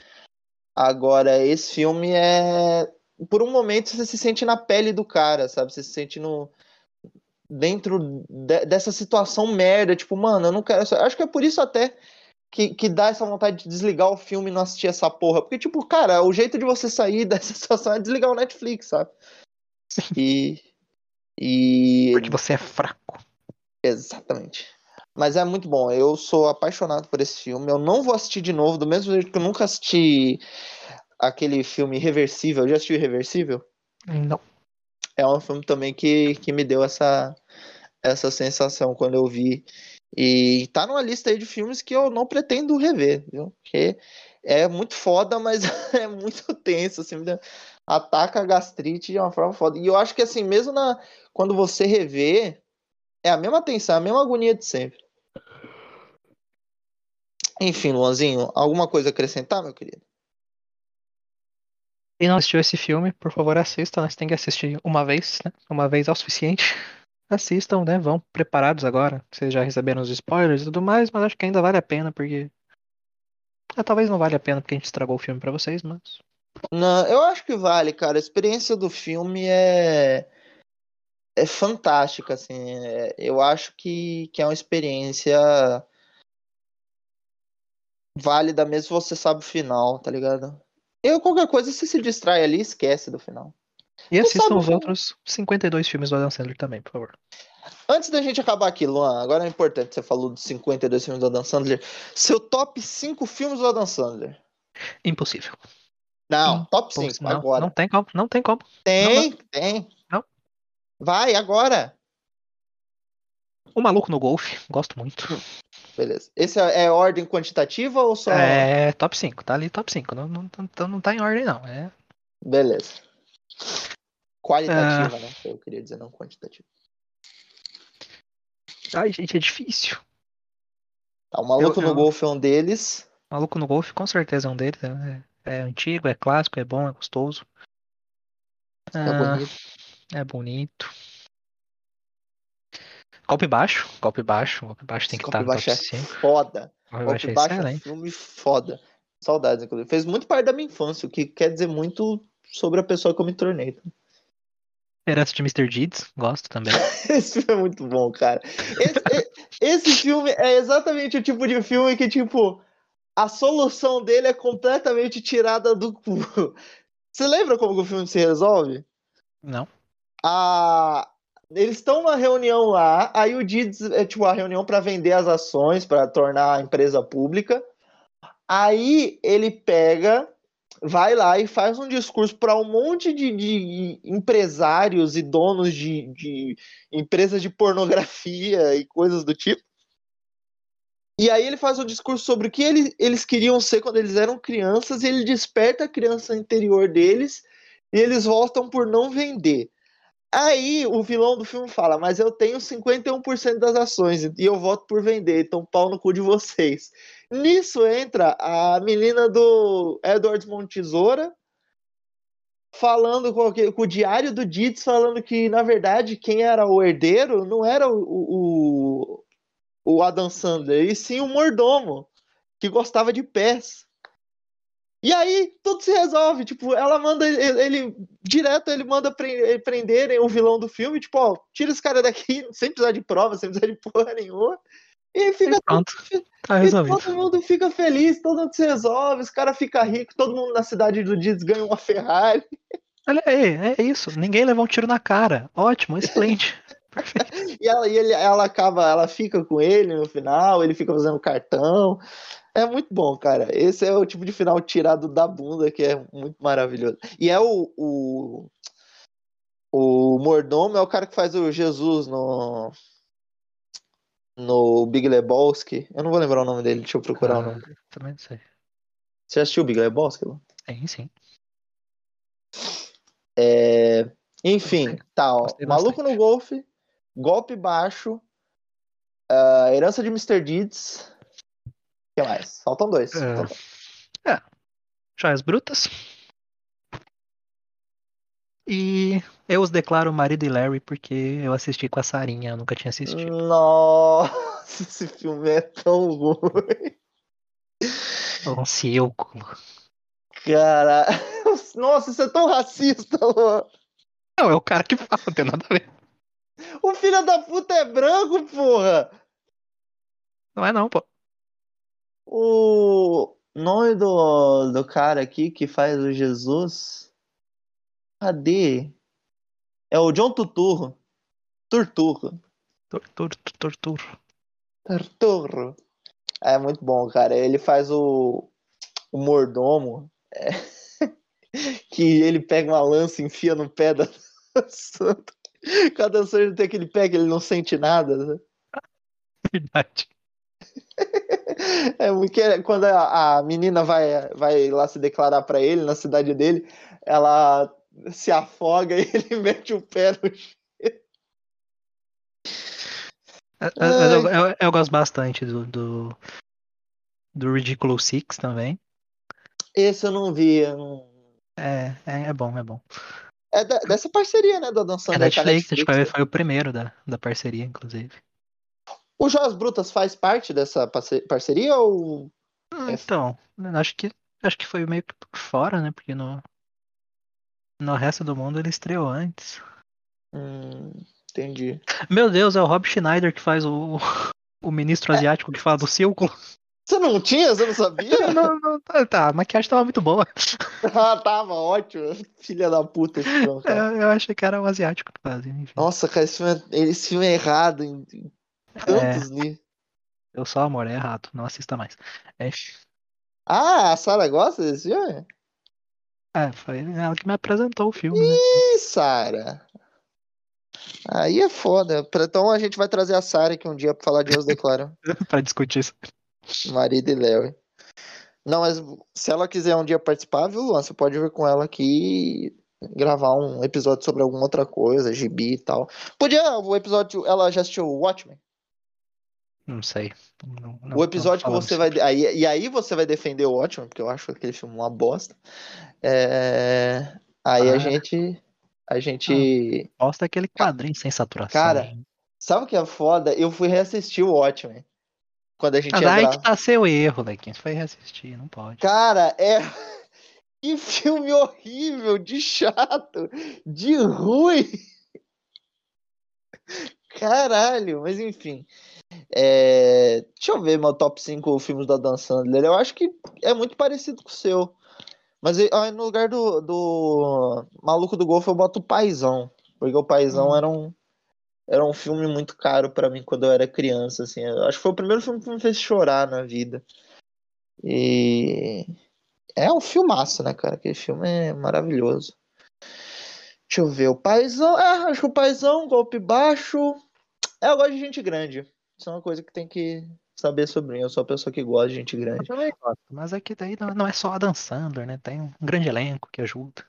Agora, esse filme é. Por um momento você se sente na pele do cara, sabe? Você se sente no. Dentro de- dessa situação merda, tipo, mano, eu não quero. Acho que é por isso até que, que dá essa vontade de desligar o filme e não assistir essa porra. Porque, tipo, cara, o jeito de você sair dessa situação é desligar o Netflix, sabe? E. E. Porque você é fraco. Exatamente. Mas é muito bom. Eu sou apaixonado por esse filme. Eu não vou assistir de novo, do mesmo jeito que eu nunca assisti aquele filme Irreversível. Já assistiu Irreversível? Não. É um filme também que, que me deu essa, essa sensação quando eu vi. E tá numa lista aí de filmes que eu não pretendo rever, viu? Porque é muito foda, mas é muito tenso, assim, ataca a gastrite de uma forma foda. E eu acho que assim, mesmo na, quando você rever, é a mesma tensão, a mesma agonia de sempre. Enfim, Luanzinho, alguma coisa a acrescentar, meu querido? Quem não assistiu esse filme, por favor, assista. Nós tem que assistir uma vez, né? Uma vez é o suficiente. Assistam, né? Vão preparados agora. Vocês já receberam os spoilers e tudo mais, mas acho que ainda vale a pena, porque. Ah, talvez não vale a pena porque a gente estragou o filme pra vocês, mas. Não, eu acho que vale, cara. A experiência do filme é é fantástica, assim. É- eu acho que, que é uma experiência válida mesmo você sabe o final, tá ligado? Eu, qualquer coisa, você se distrai ali, esquece do final. E Não assistam sabe o os outros 52 filmes do Adam Sandler também, por favor. Antes da gente acabar aqui, Luan, agora é importante, você falou dos 52 filmes do Adam Sandler. Seu top 5 filmes do Adam Sandler. Impossível. Não, Hum, top Pô, 5, não, agora. não tem como, não tem como. tem, tem. Não. Vai, agora. O Maluco no Golfe, gosto muito. Beleza. Esse é, é ordem quantitativa ou só. É top 5, tá ali top 5. Não, não, não, não tá em ordem, não. É Beleza. Qualitativa, Ah. né? Eu queria dizer, não quantitativa. Ai, gente, é difícil. Tá, o Maluco Eu- no eu- Golfe é um deles. Maluco no Golfe, com certeza é um deles. É, é antigo, é clássico, é bom, é gostoso. É Ah, bonito. é bonito. Golpe baixo, golpe baixo, golpe baixo tem que Golpe estar no Baixo é top 5. foda. Golpe Golpe baixo é Baixo é um excelente. filme foda. Saudades, inclusive. Fez muito parte da minha infância, o que quer dizer muito sobre a pessoa que eu me tornei. Herança de Mr. Deeds, gosto também. Esse filme é muito bom, cara. Esse, esse filme é exatamente o tipo de filme que, tipo, a solução dele é completamente tirada do cu. Você lembra como o filme se resolve? Não. a eles estão numa reunião lá, aí o Dids é tipo a reunião para vender as ações, para tornar a empresa pública. Aí ele pega, vai lá e faz um discurso para um monte de, de empresários e donos de, de empresas de pornografia e coisas do tipo. E aí ele faz um discurso sobre o que ele, eles queriam ser quando eles eram crianças, e ele desperta a criança interior deles, e eles voltam por não vender. Aí o vilão do filme fala, mas eu tenho 51% das ações e eu voto por vender, então pau no cu de vocês. Nisso entra a menina do Edward Montesoura falando com, o diário do Dietz, falando que, na verdade, quem era o herdeiro não era o, o, o Adam Sandler, e sim o mordomo, que gostava de pés. E aí tudo se resolve, tipo, ela manda ele, ele direto, ele manda prenderem o vilão do filme, tipo, ó, tira esse cara daqui, sem precisar de prova, sem precisar de porra nenhuma. E fica e pronto, todo, tá resolvido. todo mundo fica feliz, todo mundo se resolve, os caras ficam ricos, todo mundo na cidade do Dias ganha uma Ferrari. Olha aí, é isso. Ninguém levou um tiro na cara. Ótimo, excelente. Perfeito. e ela, e ele, ela acaba, ela fica com ele no final, ele fica fazendo cartão. É muito bom, cara. Esse é o tipo de final tirado da bunda que é muito maravilhoso. E é o, o, o mordomo é o cara que faz o Jesus no no Big Lebowski. Eu não vou lembrar o nome dele, deixa eu procurar ah, o nome. Também não sei. Você assistiu o Big Lebowski? Sim, sim. É... Enfim, tá, ó. Maluco no Golfe, Golpe Baixo, uh, Herança de Mr. Deeds, que mais? Faltam dois. É. Faltam. é. Joias Brutas. E eu os declaro marido e Larry porque eu assisti com a Sarinha, eu nunca tinha assistido. Nossa, esse filme é tão ruim. Um círculo. Cara, nossa, isso é tão racista, Luan. Não, é o cara que fala, não tem nada a ver. O filho da puta é branco, porra! Não é não, pô. O nome do, do cara aqui que faz o Jesus. Cadê? É o John Tuturro. Turturro. Torturro. Torturro. Torturro. É muito bom, cara. Ele faz o, o mordomo. É... que ele pega uma lança e enfia no pé da santa. Cada dançarino tem aquele pé que ele não sente nada. Né? Verdade. É muito quando a, menina vai, vai lá se declarar para ele na cidade dele, ela se afoga e ele mete o pé no é, eu, eu, eu, gosto bastante do, do, do Ridiculous Six também. Esse eu não vi. Eu não... É, é, é, bom, é bom. É da, dessa parceria, né, da dançando. É Netflix, Netflix, acho que foi o primeiro da, da parceria, inclusive. O Joias Brutas faz parte dessa parceria ou. Hum, então, acho que acho que foi meio que por fora, né? Porque no, no resto do mundo ele estreou antes. Hum, entendi. Meu Deus, é o Rob Schneider que faz o, o ministro asiático que fala do círculo. Você não tinha? Você não sabia? não, não, tá, tá, a maquiagem tava muito boa. ah, tava ótimo. Filha da puta esse filme, eu, eu achei que era o asiático que fazia. Enfim. Nossa, cara, esse filme é, esse filme é errado em Tantos é. Eu só, amor, é errado. Não assista mais. É. Ah, a Sara gosta desse filme? É, foi ela que me apresentou o filme. Né? Ih, né? Sara. Aí é foda. Então a gente vai trazer a Sara aqui um dia pra falar de Deus Declara. pra discutir isso. Marido e Léo. Não, mas se ela quiser um dia participar, viu, Luan? Você pode vir com ela aqui gravar um episódio sobre alguma outra coisa, gibi e tal. Podia, o episódio, ela já assistiu o Watchmen? Não sei. Não, não, o episódio que você vai. Aí, e aí você vai defender o ótimo, porque eu acho aquele filme uma bosta. É, aí ah. a gente. A gente. Ah, bosta aquele quadrinho sem saturação. Cara, sabe o que é foda? Eu fui reassistir o Watchmen. Quando a gente Mas aí que tá seu erro, Lequinho. Você foi reassistir, não pode. Cara, é. Que filme horrível, de chato, de ruim. Caralho, mas enfim. É, deixa eu ver meu top 5 filmes da Dan Sandler. Eu acho que é muito parecido com o seu. Mas ah, no lugar do, do Maluco do Golfo eu boto o Paizão. Porque o Paizão hum. era, um, era um filme muito caro para mim quando eu era criança. Assim. Eu acho que foi o primeiro filme que me fez chorar na vida. E é um filmaço, né, cara? Aquele filme é maravilhoso. Deixa eu ver, o Paizão. É, acho que o Paizão, golpe baixo. É, eu gosto de gente grande. Isso é uma coisa que tem que saber sobre mim. Eu sou a pessoa que gosta de gente grande. Eu também gosto, mas é que daí não, é só a Dan Sandler, né? Tem um grande elenco que ajuda.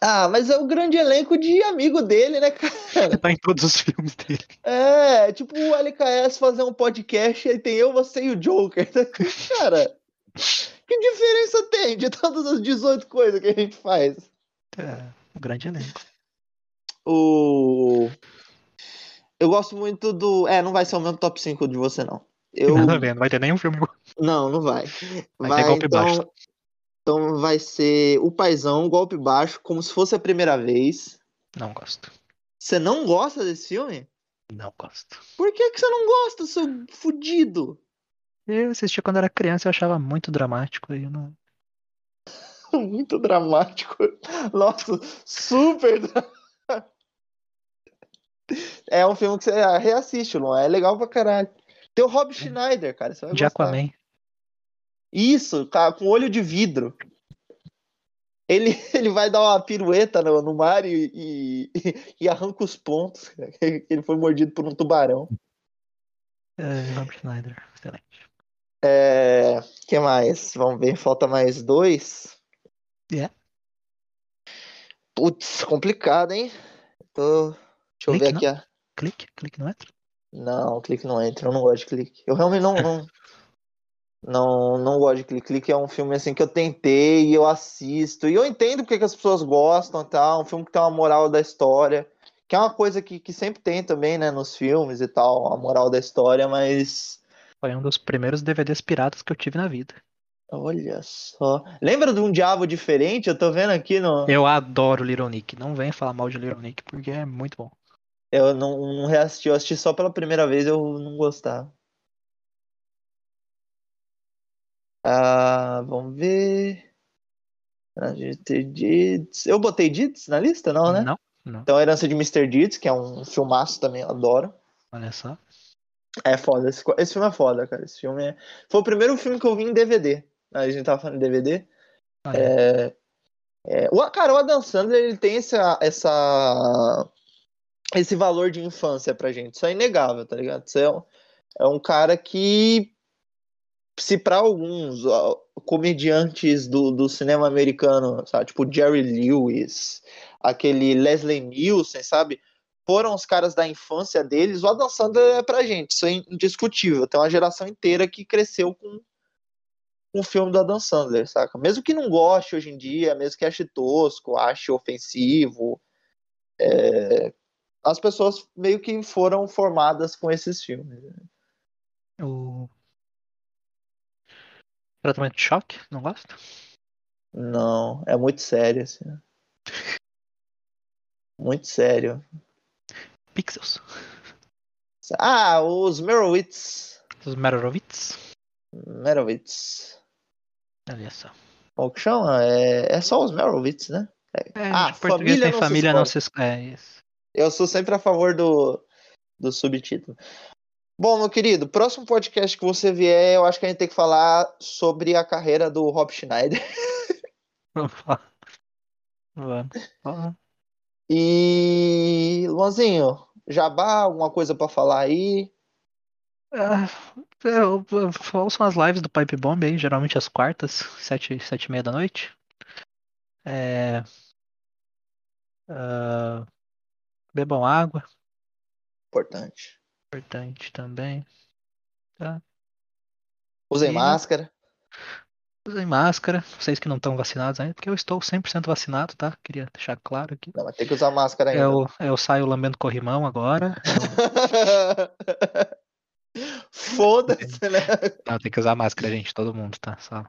Ah, mas é o grande elenco de amigo dele, né, cara? Tá em todos os filmes dele. É, tipo o LKS fazer um podcast e aí tem eu, você e o Joker. Cara, que diferença tem de todas as 18 coisas que a gente faz? É, o grande elenco. O. Eu gosto muito do. É, não vai ser o mesmo top 5 de você, não. Eu... Nada a ver, não vai ter nenhum filme. Não, não vai. Vai ter golpe então... baixo. Então vai ser o paizão, golpe baixo, como se fosse a primeira vez. Não gosto. Você não gosta desse filme? Não gosto. Por que, que você não gosta, seu fudido? Eu assisti quando era criança e eu achava muito dramático. E eu não... Muito dramático. Nossa, super dramático. É um filme que você reassiste, Luan. É legal pra caralho. Tem o Rob Schneider, cara. Você vai De gostar. Aquaman. Isso, tá com olho de vidro. Ele, ele vai dar uma pirueta no, no mar e, e, e arranca os pontos. Ele foi mordido por um tubarão. É, Rob Schneider. Excelente. É, que mais? Vamos ver, falta mais dois. É. Putz, complicado, hein? Tô... Deixa eu Clique, ver aqui. A... Clique, clique não entra? Não, clique não entra. Eu não gosto de clique. Eu realmente não. Não, não, não gosto de clique. Clique é um filme assim que eu tentei e eu assisto. E eu entendo porque que as pessoas gostam e tal. Um filme que tem uma moral da história. Que é uma coisa que, que sempre tem também, né, nos filmes e tal, a moral da história, mas. Foi um dos primeiros DVDs piratas que eu tive na vida. Olha só. Lembra de um diabo diferente? Eu tô vendo aqui no. Eu adoro Little Nick. Não venha falar mal de Little Nick, porque é muito bom. Eu não, não reassisti, eu assisti só pela primeira vez, eu não gostava. Ah, vamos ver. A gente tem Deeds. Eu botei Deeds na lista, não, né? Não, não. Então, a Herança de Mr. Deeds, que é um filmaço também, eu adoro. Olha só. É foda, esse, esse filme é foda, cara. Esse filme é... Foi o primeiro filme que eu vi em DVD. A gente tava falando de DVD. Olha. É, é, o, cara, o Adam Sandler, ele tem essa, essa, esse valor de infância pra gente. Isso é inegável, tá ligado? Isso é um, é um cara que, se pra alguns ó, comediantes do, do cinema americano, sabe? Tipo Jerry Lewis, aquele Leslie Nielsen, sabe? Foram os caras da infância deles, o Adam Sandler é pra gente, isso é indiscutível. Tem uma geração inteira que cresceu com um filme do Adam Sandler, saca? Mesmo que não goste hoje em dia, mesmo que ache tosco, ache ofensivo, é, as pessoas meio que foram formadas com esses filmes. né? O. Tratamento de choque? Não gosto? Não, é muito sério, assim. Muito sério. Pixels. Ah, os Merowitz. Os Merovitz. Merowitz. Olha só. Como que chama? É, é só os Merowitz, né? É, Ah, família tem não se família não escolhe. se escolhe. É isso. Eu sou sempre a favor do, do subtítulo. Bom, meu querido, próximo podcast que você vier, eu acho que a gente tem que falar sobre a carreira do Rob Schneider. E, Luanzinho, Jabá, alguma coisa pra falar aí? Ah, eu, eu ouço umas lives do Pipe Bomb aí, geralmente às quartas, sete, sete e meia da noite. É, ah, bebam água, Importante. importante também. Usem E- máscara. Usem máscara, vocês que não estão vacinados ainda, porque eu estou 100% vacinado, tá? Queria deixar claro aqui. Não, mas tem que usar máscara ainda. Eu, eu saio lambendo corrimão agora. Foda-se, né? Não, tem que usar máscara, gente, todo mundo, tá? Só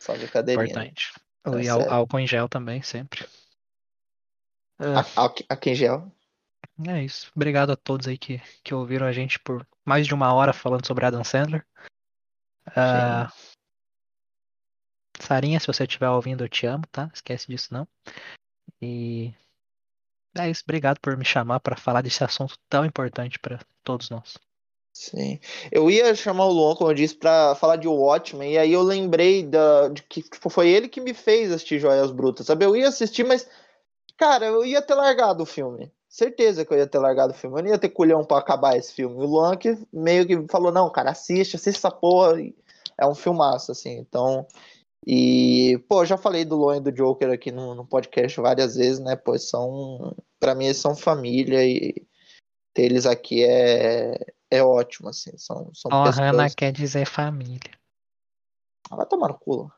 Só brincadeirinha. importante. Tá e álcool em gel também, sempre. Ah, A- a- Aqui em gel. É isso. Obrigado a todos aí que, que ouviram a gente por mais de uma hora falando sobre Adam Sandler. Ah, Sarinha, se você estiver ouvindo, eu te amo, tá? Esquece disso não. E é isso. Obrigado por me chamar para falar desse assunto tão importante para todos nós. Sim. Eu ia chamar o Luan, como eu disse, pra falar de Watchmen, e aí eu lembrei da, de que tipo, foi ele que me fez assistir Joias Brutas, sabe? Eu ia assistir, mas, cara, eu ia ter largado o filme. Certeza que eu ia ter largado o filme. Eu não ia ter culhão pra acabar esse filme. O Luan que meio que falou, não, cara, assiste, assiste essa porra. É um filmaço, assim. Então, E, pô, já falei do Luan e do Joker aqui no, no podcast várias vezes, né? Pois são, para mim, eles são família e ter eles aqui é, é ótimo, assim. São, são Ohana pessoas... quer dizer família. Ah, vai tomar no cu.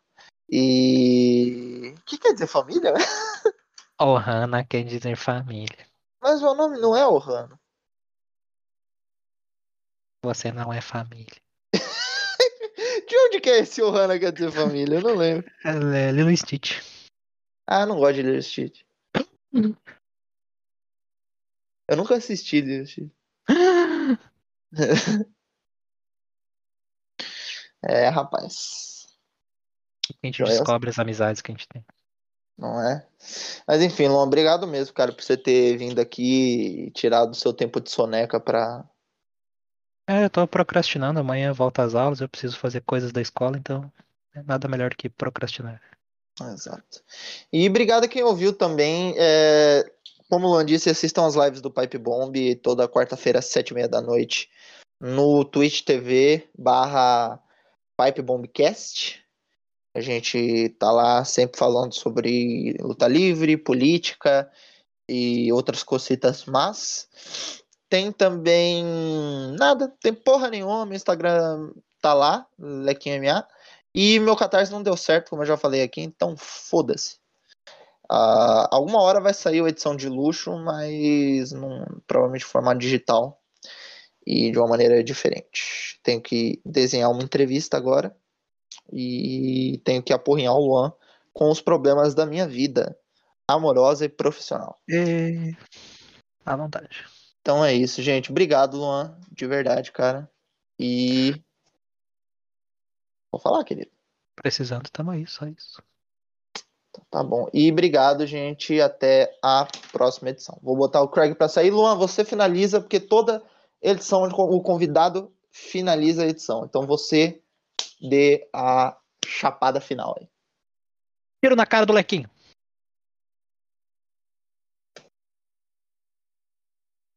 E. O que quer dizer família? Ohana quer dizer família. Mas o nome não é Ohana. Você não é família. De onde que é esse Ohana quer dizer família? Eu não lembro. É Lilo Stitch. Ah, não gosto de Lilo Stitch. Eu nunca assisti Lilo Stitch. é, rapaz. A gente descobre as amizades que a gente tem. Não é? Mas enfim, Luan, obrigado mesmo, cara, por você ter vindo aqui e tirado o seu tempo de soneca pra. É, eu tô procrastinando. Amanhã volta às aulas. Eu preciso fazer coisas da escola, então é nada melhor que procrastinar. Exato. E obrigado a quem ouviu também. É, como o Luan disse, assistam as lives do Pipe Bomb toda quarta-feira às sete e meia da noite no Twitch TV barra Pipe Bombcast. A gente tá lá sempre falando sobre luta livre, política e outras cositas mas tem também nada, tem porra nenhuma, meu Instagram tá lá, LequinMA, e meu Catarse não deu certo, como eu já falei aqui, então foda-se. Uh, alguma hora vai sair a edição de luxo, mas não, provavelmente em formato digital e de uma maneira diferente. Tenho que desenhar uma entrevista agora e tenho que apurrinhar o Luan com os problemas da minha vida amorosa e profissional. E... À vontade. Então é isso, gente. Obrigado, Luan, de verdade, cara. E vou falar, querido. Precisando, tamo aí, só isso. Tá bom. E obrigado, gente. Até a próxima edição. Vou botar o Craig para sair. Luan, você finaliza, porque toda edição o convidado finaliza a edição. Então você dê a chapada final aí. Tiro na cara do Lequinho.